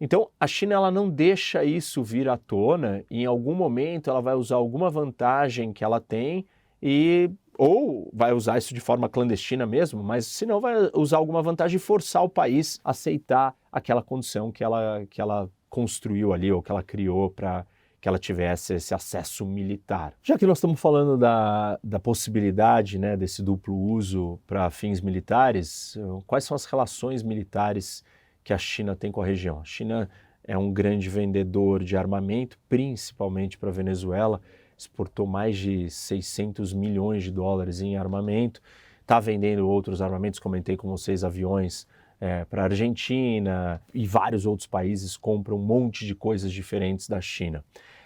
Então, a China ela não deixa isso vir à tona e em algum momento ela vai usar alguma vantagem que ela tem e ou vai usar isso de forma clandestina mesmo, mas se não vai usar alguma vantagem e forçar o país a aceitar aquela condição que ela, que ela construiu ali ou que ela criou para que ela tivesse esse acesso militar. Já que nós estamos falando da, da possibilidade né, desse duplo uso para fins militares, quais são as relações militares que a China tem com a região? A China é um grande vendedor de armamento, principalmente para a Venezuela exportou mais de 600 milhões de dólares em armamento, está vendendo outros armamentos, comentei com vocês, aviões é, para a Argentina e vários outros países compram um monte de coisas diferentes da China.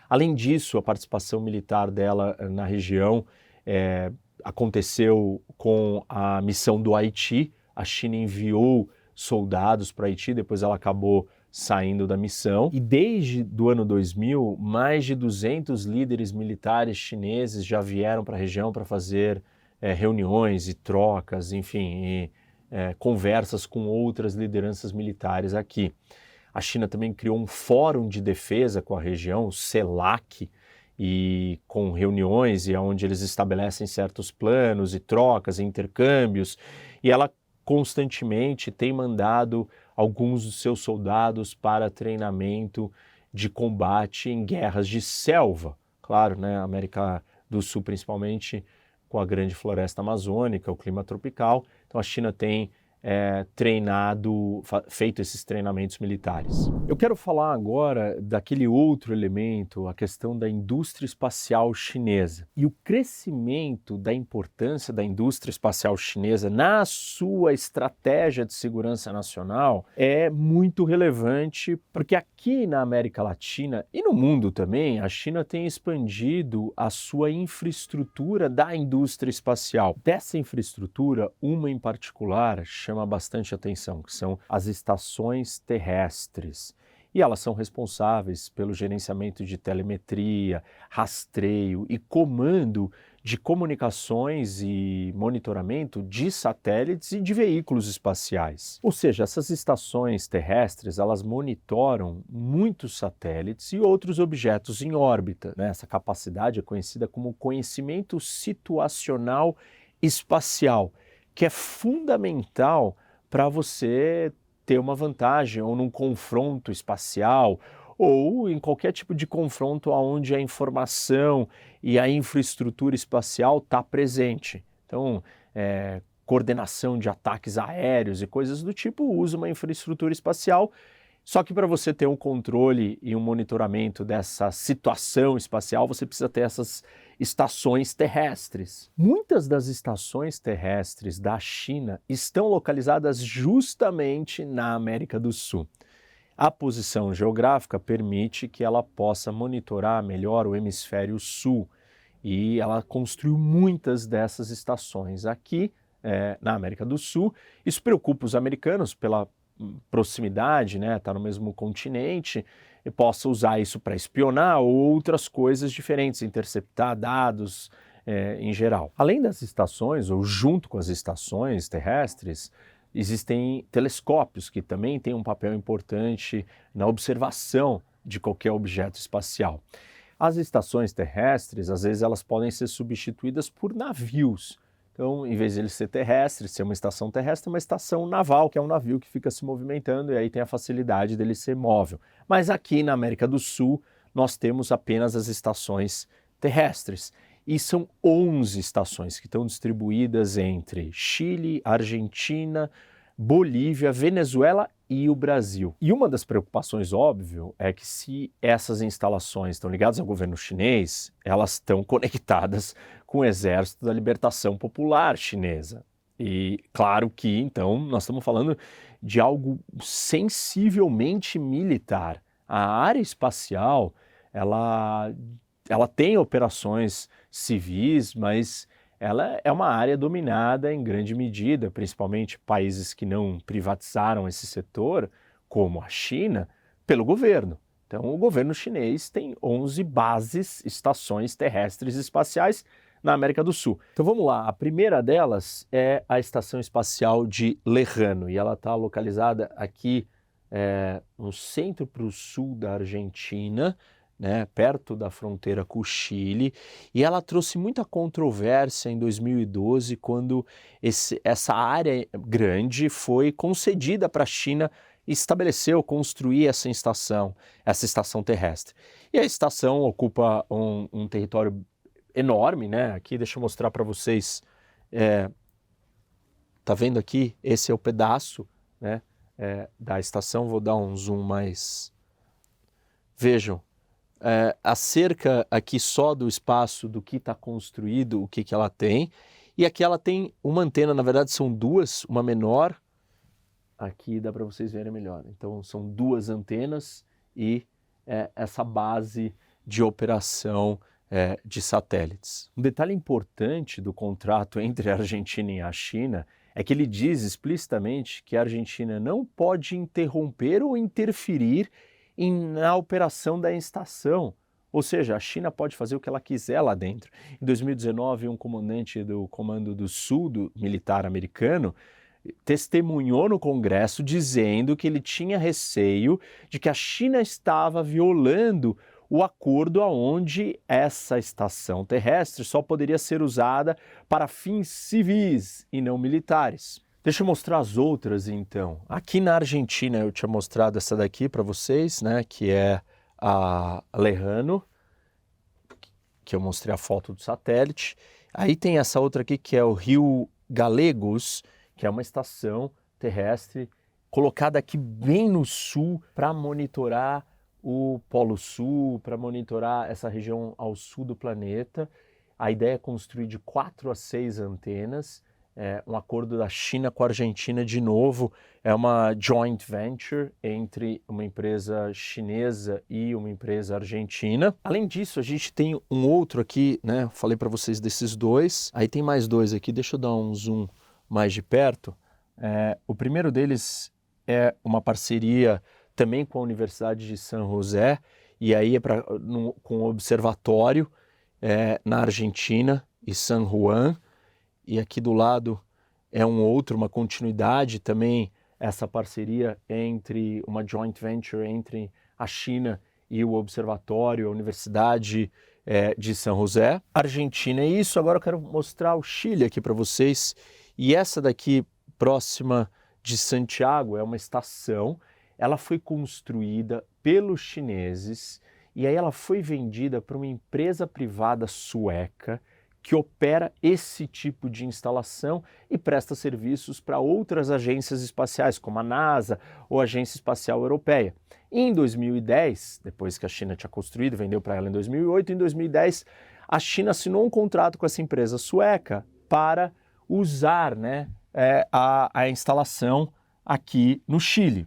Além disso, a participação militar dela eh, na região é, aconteceu com a missão do Haiti. A China enviou soldados para Haiti, depois ela acabou saindo da missão. E desde do ano 2000, mais de 200 líderes militares chineses já vieram para a região para fazer é, reuniões e trocas, enfim, e, é, conversas com outras lideranças militares aqui. A China também criou um fórum de defesa com a região, o CELAC, e com reuniões e onde eles estabelecem certos planos e trocas e intercâmbios. E ela constantemente tem mandado alguns dos seus soldados para treinamento de combate em guerras de selva. Claro, né, América do Sul principalmente com a grande floresta amazônica, o clima tropical. Então a China tem é, treinado, feito esses treinamentos militares. Eu quero falar agora daquele outro elemento, a questão da indústria espacial chinesa e o crescimento da importância da indústria espacial chinesa na sua estratégia de segurança nacional é muito relevante, porque aqui na América Latina e no mundo também, a China tem expandido a sua infraestrutura da indústria espacial. Dessa infraestrutura, uma em particular chama chama bastante atenção, que são as estações terrestres. E elas são responsáveis pelo gerenciamento de telemetria, rastreio e comando de comunicações e monitoramento de satélites e de veículos espaciais. Ou seja, essas estações terrestres, elas monitoram muitos satélites e outros objetos em órbita. Né? Essa capacidade é conhecida como conhecimento situacional espacial que é fundamental para você ter uma vantagem ou num confronto espacial ou em qualquer tipo de confronto onde a informação e a infraestrutura espacial está presente. Então, é, coordenação de ataques aéreos e coisas do tipo usa uma infraestrutura espacial só que para você ter um controle e um monitoramento dessa situação espacial, você precisa ter essas estações terrestres. Muitas das estações terrestres da China estão localizadas justamente na América do Sul. A posição geográfica permite que ela possa monitorar melhor o hemisfério sul e ela construiu muitas dessas estações aqui é, na América do Sul. Isso preocupa os americanos pela proximidade, né, está no mesmo continente, e possa usar isso para espionar ou outras coisas diferentes, interceptar dados é, em geral. Além das estações, ou junto com as estações terrestres, existem telescópios que também têm um papel importante na observação de qualquer objeto espacial. As estações terrestres, às vezes, elas podem ser substituídas por navios então, em vez de ele ser terrestre, ser uma estação terrestre, é uma estação naval, que é um navio que fica se movimentando e aí tem a facilidade dele ser móvel. Mas aqui na América do Sul, nós temos apenas as estações terrestres. E são 11 estações que estão distribuídas entre Chile, Argentina, Bolívia, Venezuela e o Brasil. E uma das preocupações, óbvio, é que se essas instalações estão ligadas ao governo chinês, elas estão conectadas com o Exército da Libertação Popular Chinesa. E claro que então nós estamos falando de algo sensivelmente militar. A área espacial, ela, ela tem operações civis, mas ela é uma área dominada em grande medida, principalmente países que não privatizaram esse setor, como a China, pelo governo. Então, o governo chinês tem 11 bases, estações terrestres espaciais na América do Sul. Então vamos lá, a primeira delas é a Estação Espacial de Lejano e ela está localizada aqui é, no centro para o sul da Argentina, né, perto da fronteira com o Chile, e ela trouxe muita controvérsia em 2012 quando esse, essa área grande foi concedida para a China estabeleceu, construir essa estação, essa estação terrestre. E a estação ocupa um, um território enorme, né? Aqui deixa eu mostrar para vocês. É, tá vendo aqui? Esse é o pedaço, né? É, da estação. Vou dar um zoom mais. Vejam, é, a cerca aqui só do espaço do que está construído, o que, que ela tem. E aqui ela tem uma antena, na verdade são duas, uma menor. Aqui dá para vocês verem melhor. Então são duas antenas e é, essa base de operação é, de satélites. Um detalhe importante do contrato [LAUGHS] entre a Argentina e a China é que ele diz explicitamente que a Argentina não pode interromper ou interferir em, na operação da estação. Ou seja, a China pode fazer o que ela quiser lá dentro. Em 2019, um comandante do Comando do Sul do militar americano testemunhou no Congresso dizendo que ele tinha receio de que a China estava violando o acordo aonde essa estação terrestre só poderia ser usada para fins civis e não militares. Deixa eu mostrar as outras então. Aqui na Argentina eu tinha mostrado essa daqui para vocês, né, que é a Lejano, que eu mostrei a foto do satélite. Aí tem essa outra aqui que é o Rio Galegos, que é uma estação terrestre colocada aqui bem no sul para monitorar o Polo Sul para monitorar essa região ao sul do planeta. A ideia é construir de quatro a seis antenas. É um acordo da China com a Argentina de novo. É uma joint venture entre uma empresa chinesa e uma empresa argentina. Além disso, a gente tem um outro aqui, né? Falei para vocês desses dois. Aí tem mais dois aqui. Deixa eu dar um zoom mais de perto. É, o primeiro deles é uma parceria também com a Universidade de San José, e aí é pra, no, com o observatório é, na Argentina e San Juan, e aqui do lado é um outro, uma continuidade também, essa parceria entre uma joint venture entre a China e o observatório, a Universidade é, de São José. Argentina é isso, agora eu quero mostrar o Chile aqui para vocês, e essa daqui próxima de Santiago é uma estação ela foi construída pelos chineses e aí ela foi vendida para uma empresa privada sueca que opera esse tipo de instalação e presta serviços para outras agências espaciais, como a NASA ou a Agência Espacial Europeia. Em 2010, depois que a China tinha construído, vendeu para ela em 2008, em 2010 a China assinou um contrato com essa empresa sueca para usar né, é, a, a instalação aqui no Chile.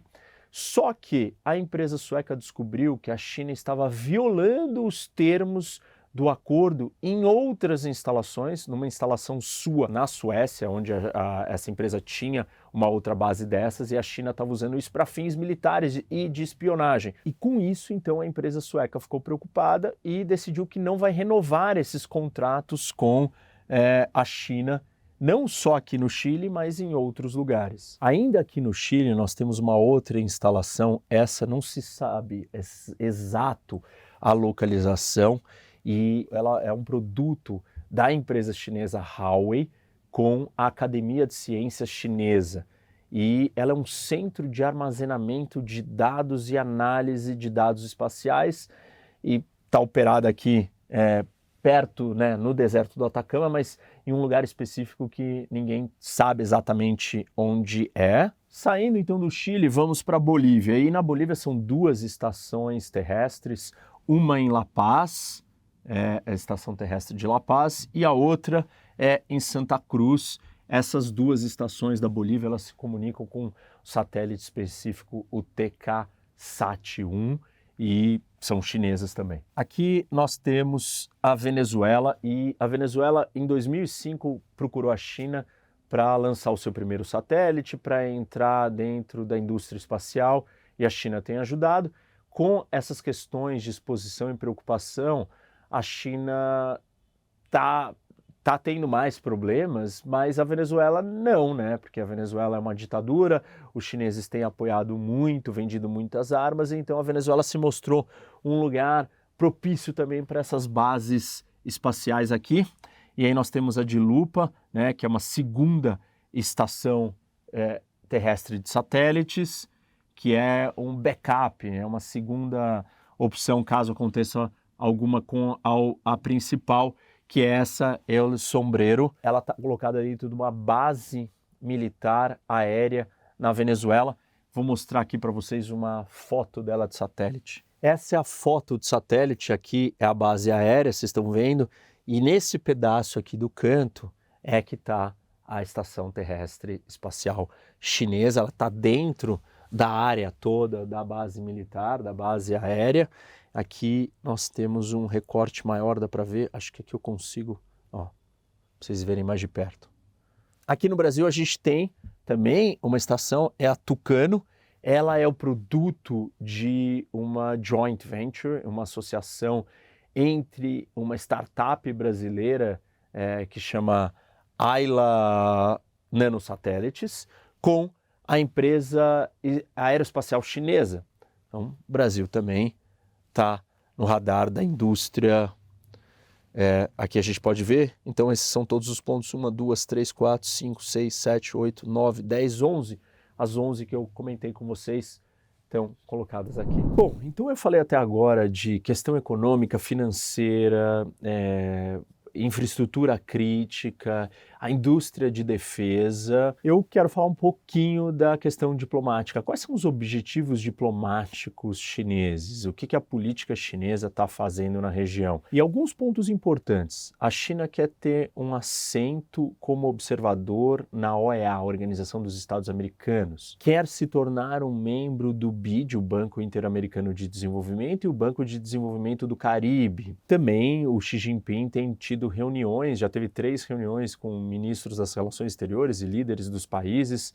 Só que a empresa sueca descobriu que a China estava violando os termos do acordo em outras instalações, numa instalação sua na Suécia, onde a, a, essa empresa tinha uma outra base dessas, e a China estava usando isso para fins militares e de espionagem. E com isso, então, a empresa sueca ficou preocupada e decidiu que não vai renovar esses contratos com é, a China não só aqui no Chile, mas em outros lugares. Ainda aqui no Chile, nós temos uma outra instalação, essa não se sabe exato a localização, e ela é um produto da empresa chinesa Huawei com a Academia de Ciências Chinesa. E ela é um centro de armazenamento de dados e análise de dados espaciais e está operada aqui é, perto, né, no deserto do Atacama, mas em um lugar específico que ninguém sabe exatamente onde é. Saindo então do Chile, vamos para a Bolívia. E na Bolívia são duas estações terrestres, uma em La Paz, é a Estação Terrestre de La Paz, e a outra é em Santa Cruz. Essas duas estações da Bolívia elas se comunicam com o satélite específico, o TK-SAT-1, e são chinesas também. Aqui nós temos a Venezuela, e a Venezuela em 2005 procurou a China para lançar o seu primeiro satélite, para entrar dentro da indústria espacial, e a China tem ajudado. Com essas questões de exposição e preocupação, a China está tá tendo mais problemas, mas a Venezuela não, né? Porque a Venezuela é uma ditadura, os chineses têm apoiado muito, vendido muitas armas, então a Venezuela se mostrou um lugar propício também para essas bases espaciais aqui. E aí nós temos a de Lupa, né, que é uma segunda estação é, terrestre de satélites, que é um backup, é uma segunda opção caso aconteça alguma com a, a principal, que é essa El Sombrero. Ela está colocada dentro de uma base militar aérea na Venezuela. Vou mostrar aqui para vocês uma foto dela de satélite. Essa é a foto de satélite, aqui é a base aérea, vocês estão vendo, e nesse pedaço aqui do canto é que está a estação terrestre espacial chinesa. Ela está dentro da área toda da base militar, da base aérea. Aqui nós temos um recorte maior, dá para ver, acho que aqui eu consigo, ó, pra vocês verem mais de perto. Aqui no Brasil a gente tem também uma estação, é a Tucano, ela é o produto de uma joint venture, uma associação entre uma startup brasileira é, que chama Ayla Nanosatélites com a empresa aeroespacial chinesa. Então, o Brasil também está no radar da indústria. É, aqui a gente pode ver, então esses são todos os pontos, 1, 2, 3, 4, 5, 6, 7, 8, 9, 10, 11, as 11 que eu comentei com vocês estão colocadas aqui. Bom, então eu falei até agora de questão econômica, financeira, é, infraestrutura crítica, a indústria de defesa. Eu quero falar um pouquinho da questão diplomática. Quais são os objetivos diplomáticos chineses? O que, que a política chinesa está fazendo na região? E alguns pontos importantes. A China quer ter um assento como observador na OEA, Organização dos Estados Americanos. Quer se tornar um membro do BID, o Banco Interamericano de Desenvolvimento, e o Banco de Desenvolvimento do Caribe. Também o Xi Jinping tem tido reuniões, já teve três reuniões com ministros das relações exteriores e líderes dos países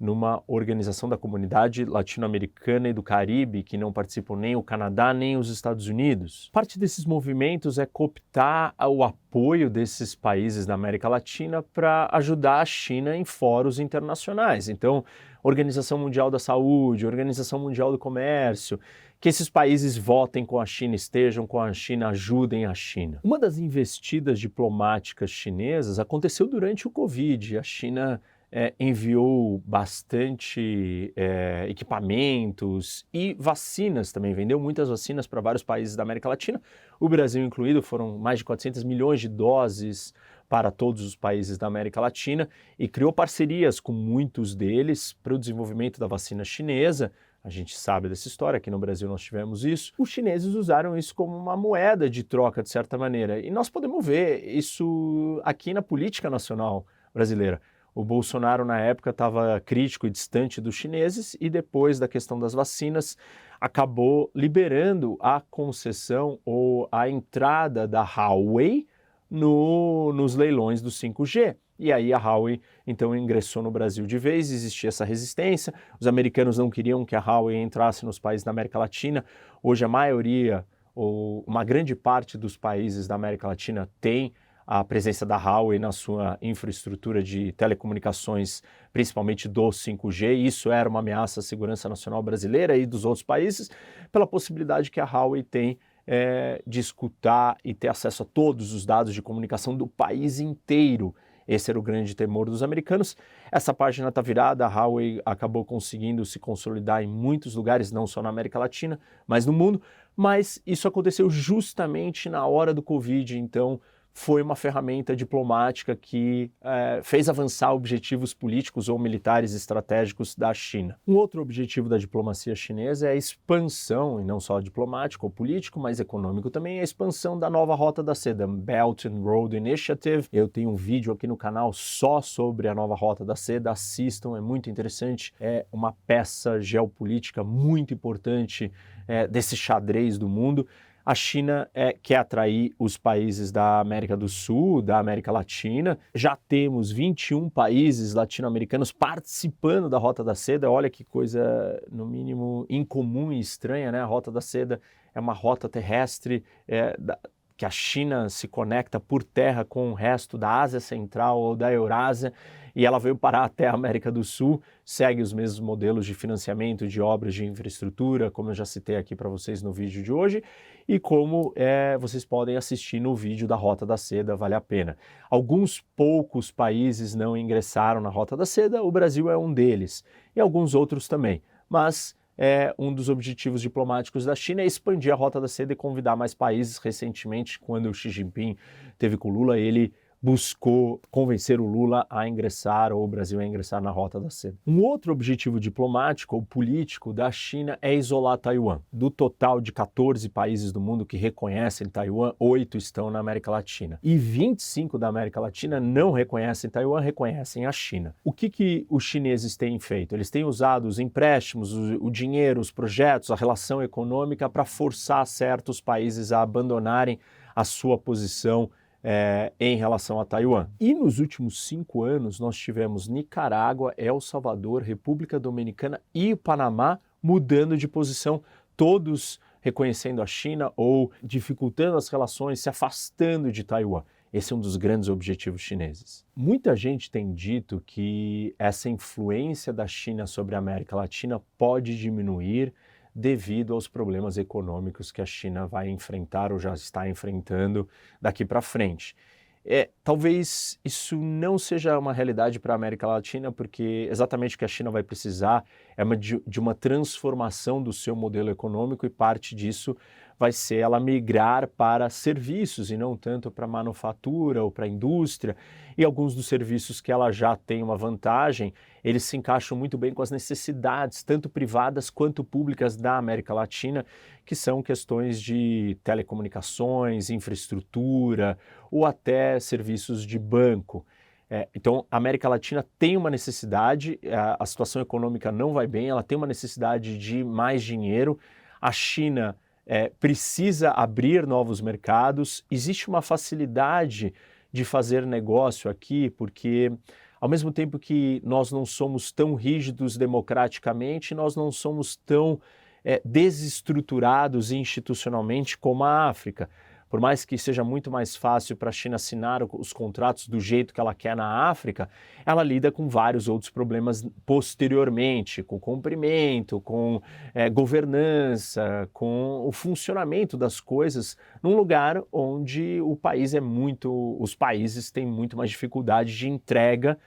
numa organização da comunidade latino-americana e do Caribe, que não participam nem o Canadá nem os Estados Unidos. Parte desses movimentos é cooptar o apoio desses países da América Latina para ajudar a China em fóruns internacionais. Então, Organização Mundial da Saúde, Organização Mundial do Comércio, que esses países votem com a China, estejam com a China, ajudem a China. Uma das investidas diplomáticas chinesas aconteceu durante o Covid. A China é, enviou bastante é, equipamentos e vacinas também, vendeu muitas vacinas para vários países da América Latina, o Brasil incluído, foram mais de 400 milhões de doses para todos os países da América Latina e criou parcerias com muitos deles para o desenvolvimento da vacina chinesa. A gente sabe dessa história, aqui no Brasil nós tivemos isso. Os chineses usaram isso como uma moeda de troca, de certa maneira. E nós podemos ver isso aqui na política nacional brasileira. O Bolsonaro, na época, estava crítico e distante dos chineses, e depois da questão das vacinas, acabou liberando a concessão ou a entrada da Huawei no, nos leilões do 5G. E aí a Huawei então ingressou no Brasil de vez, existia essa resistência, os americanos não queriam que a Huawei entrasse nos países da América Latina. Hoje a maioria, ou uma grande parte dos países da América Latina tem a presença da Huawei na sua infraestrutura de telecomunicações, principalmente do 5G. Isso era uma ameaça à segurança nacional brasileira e dos outros países, pela possibilidade que a Huawei tem é, de escutar e ter acesso a todos os dados de comunicação do país inteiro. Esse era o grande temor dos americanos. Essa página está virada, a Huawei acabou conseguindo se consolidar em muitos lugares, não só na América Latina, mas no mundo. Mas isso aconteceu justamente na hora do Covid, então foi uma ferramenta diplomática que é, fez avançar objetivos políticos ou militares estratégicos da China. Um outro objetivo da diplomacia chinesa é a expansão, e não só diplomático ou político, mas econômico também, a expansão da nova Rota da Seda, Belt and Road Initiative. Eu tenho um vídeo aqui no canal só sobre a nova Rota da Seda, assistam, é muito interessante, é uma peça geopolítica muito importante é, desse xadrez do mundo a China é, quer atrair os países da América do Sul, da América Latina. Já temos 21 países latino-americanos participando da Rota da Seda. Olha que coisa, no mínimo, incomum e estranha, né? A Rota da Seda é uma rota terrestre é, da, que a China se conecta por terra com o resto da Ásia Central ou da Eurásia e ela veio parar até a América do Sul, segue os mesmos modelos de financiamento de obras de infraestrutura, como eu já citei aqui para vocês no vídeo de hoje, e como é, vocês podem assistir no vídeo da Rota da Seda, vale a pena. Alguns poucos países não ingressaram na Rota da Seda, o Brasil é um deles, e alguns outros também, mas é, um dos objetivos diplomáticos da China é expandir a Rota da Seda e convidar mais países. Recentemente, quando o Xi Jinping teve com Lula, ele buscou convencer o Lula a ingressar, ou o Brasil a ingressar na Rota da Seda. Um outro objetivo diplomático ou político da China é isolar Taiwan. Do total de 14 países do mundo que reconhecem Taiwan, oito estão na América Latina. E 25 da América Latina não reconhecem Taiwan, reconhecem a China. O que, que os chineses têm feito? Eles têm usado os empréstimos, o, o dinheiro, os projetos, a relação econômica para forçar certos países a abandonarem a sua posição é, em relação a Taiwan. E nos últimos cinco anos, nós tivemos Nicarágua, El Salvador, República Dominicana e o Panamá mudando de posição, todos reconhecendo a China ou dificultando as relações, se afastando de Taiwan. Esse é um dos grandes objetivos chineses. Muita gente tem dito que essa influência da China sobre a América Latina pode diminuir devido aos problemas econômicos que a China vai enfrentar ou já está enfrentando daqui para frente. É, talvez isso não seja uma realidade para a América Latina, porque exatamente o que a China vai precisar é uma, de, de uma transformação do seu modelo econômico e parte disso vai ser ela migrar para serviços e não tanto para manufatura ou para indústria. E alguns dos serviços que ela já tem uma vantagem, eles se encaixam muito bem com as necessidades, tanto privadas quanto públicas da América Latina, que são questões de telecomunicações, infraestrutura ou até serviços de banco. É, então, a América Latina tem uma necessidade, a, a situação econômica não vai bem, ela tem uma necessidade de mais dinheiro. A China é, precisa abrir novos mercados. Existe uma facilidade de fazer negócio aqui, porque ao mesmo tempo que nós não somos tão rígidos democraticamente, nós não somos tão é, desestruturados institucionalmente como a África por mais que seja muito mais fácil para a China assinar os contratos do jeito que ela quer na África, ela lida com vários outros problemas posteriormente, com cumprimento, com é, governança, com o funcionamento das coisas num lugar onde o país é muito, os países têm muito mais dificuldade de entrega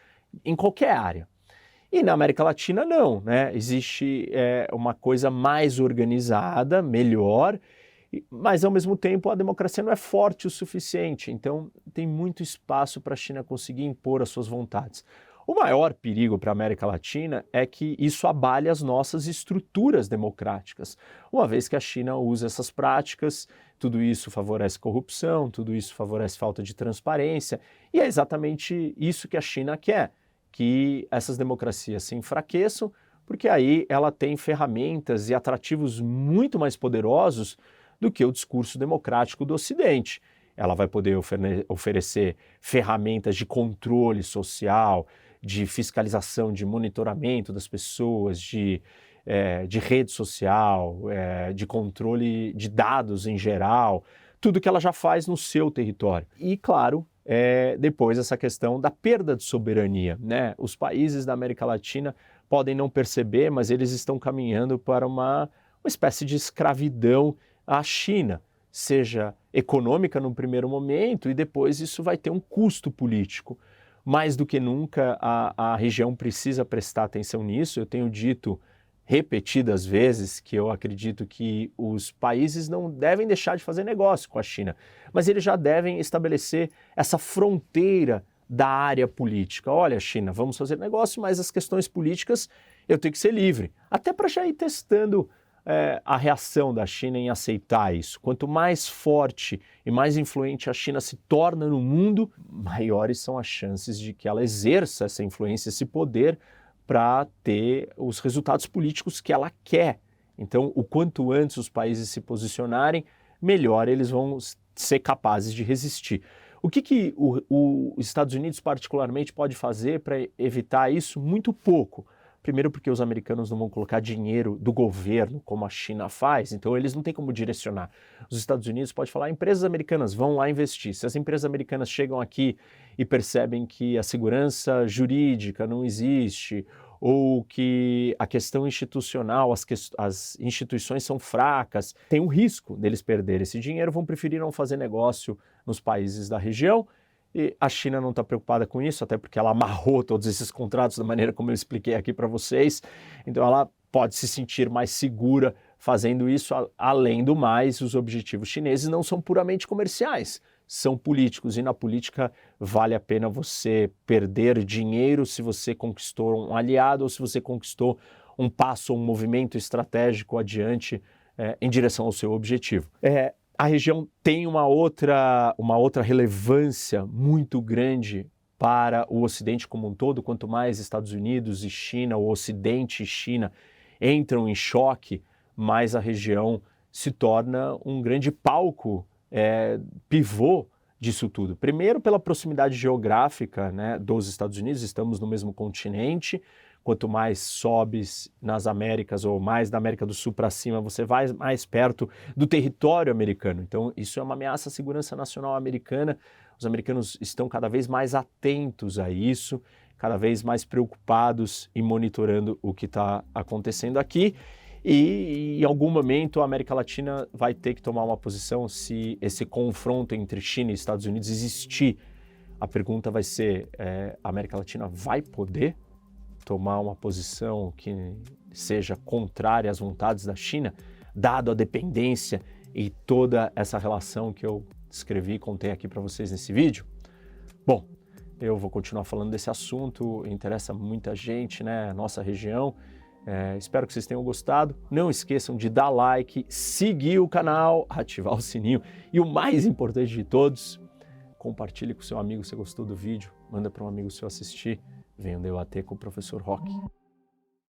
em qualquer área. E na América Latina não, né? Existe é, uma coisa mais organizada, melhor, mas, ao mesmo tempo, a democracia não é forte o suficiente, então tem muito espaço para a China conseguir impor as suas vontades. O maior perigo para a América Latina é que isso abale as nossas estruturas democráticas. Uma vez que a China usa essas práticas, tudo isso favorece corrupção, tudo isso favorece falta de transparência, e é exatamente isso que a China quer: que essas democracias se enfraqueçam, porque aí ela tem ferramentas e atrativos muito mais poderosos do que o discurso democrático do Ocidente. Ela vai poder oferecer ferramentas de controle social, de fiscalização, de monitoramento das pessoas, de, é, de rede social, é, de controle de dados em geral, tudo que ela já faz no seu território. E, claro, é, depois essa questão da perda de soberania. Né? Os países da América Latina podem não perceber, mas eles estão caminhando para uma, uma espécie de escravidão à China, seja econômica no primeiro momento e depois isso vai ter um custo político. Mais do que nunca, a, a região precisa prestar atenção nisso. Eu tenho dito repetidas vezes que eu acredito que os países não devem deixar de fazer negócio com a China, mas eles já devem estabelecer essa fronteira da área política. Olha, China, vamos fazer negócio, mas as questões políticas eu tenho que ser livre. Até para já ir testando é, a reação da China em aceitar isso. Quanto mais forte e mais influente a China se torna no mundo, maiores são as chances de que ela exerça essa influência, esse poder para ter os resultados políticos que ela quer. Então, o quanto antes os países se posicionarem, melhor eles vão ser capazes de resistir. O que, que os Estados Unidos, particularmente, pode fazer para evitar isso? Muito pouco. Primeiro, porque os americanos não vão colocar dinheiro do governo, como a China faz, então eles não têm como direcionar. Os Estados Unidos pode falar, empresas americanas vão lá investir. Se as empresas americanas chegam aqui e percebem que a segurança jurídica não existe, ou que a questão institucional, as, que, as instituições são fracas, tem um risco deles perderem esse dinheiro, vão preferir não fazer negócio nos países da região e a China não está preocupada com isso, até porque ela amarrou todos esses contratos da maneira como eu expliquei aqui para vocês. Então ela pode se sentir mais segura fazendo isso. Além do mais, os objetivos chineses não são puramente comerciais, são políticos. E na política vale a pena você perder dinheiro se você conquistou um aliado ou se você conquistou um passo, um movimento estratégico adiante é, em direção ao seu objetivo. É, a região tem uma outra, uma outra relevância muito grande para o Ocidente como um todo. Quanto mais Estados Unidos e China, o Ocidente e China entram em choque, mais a região se torna um grande palco, é, pivô disso tudo. Primeiro, pela proximidade geográfica né, dos Estados Unidos, estamos no mesmo continente, Quanto mais sobes nas Américas ou mais da América do Sul para cima, você vai mais perto do território americano. Então, isso é uma ameaça à segurança nacional americana. Os americanos estão cada vez mais atentos a isso, cada vez mais preocupados em monitorando o que está acontecendo aqui. E em algum momento a América Latina vai ter que tomar uma posição se esse confronto entre China e Estados Unidos existir. A pergunta vai ser: é, a América Latina vai poder tomar uma posição que seja contrária às vontades da China, dado a dependência e toda essa relação que eu escrevi e contei aqui para vocês nesse vídeo? Bom, eu vou continuar falando desse assunto, interessa muita gente, né, nossa região. É, espero que vocês tenham gostado. Não esqueçam de dar like, seguir o canal, [LAUGHS] ativar o sininho e o mais importante de todos, compartilhe com seu amigo se gostou do vídeo, manda para um amigo seu assistir. Venham debater com o professor Rock.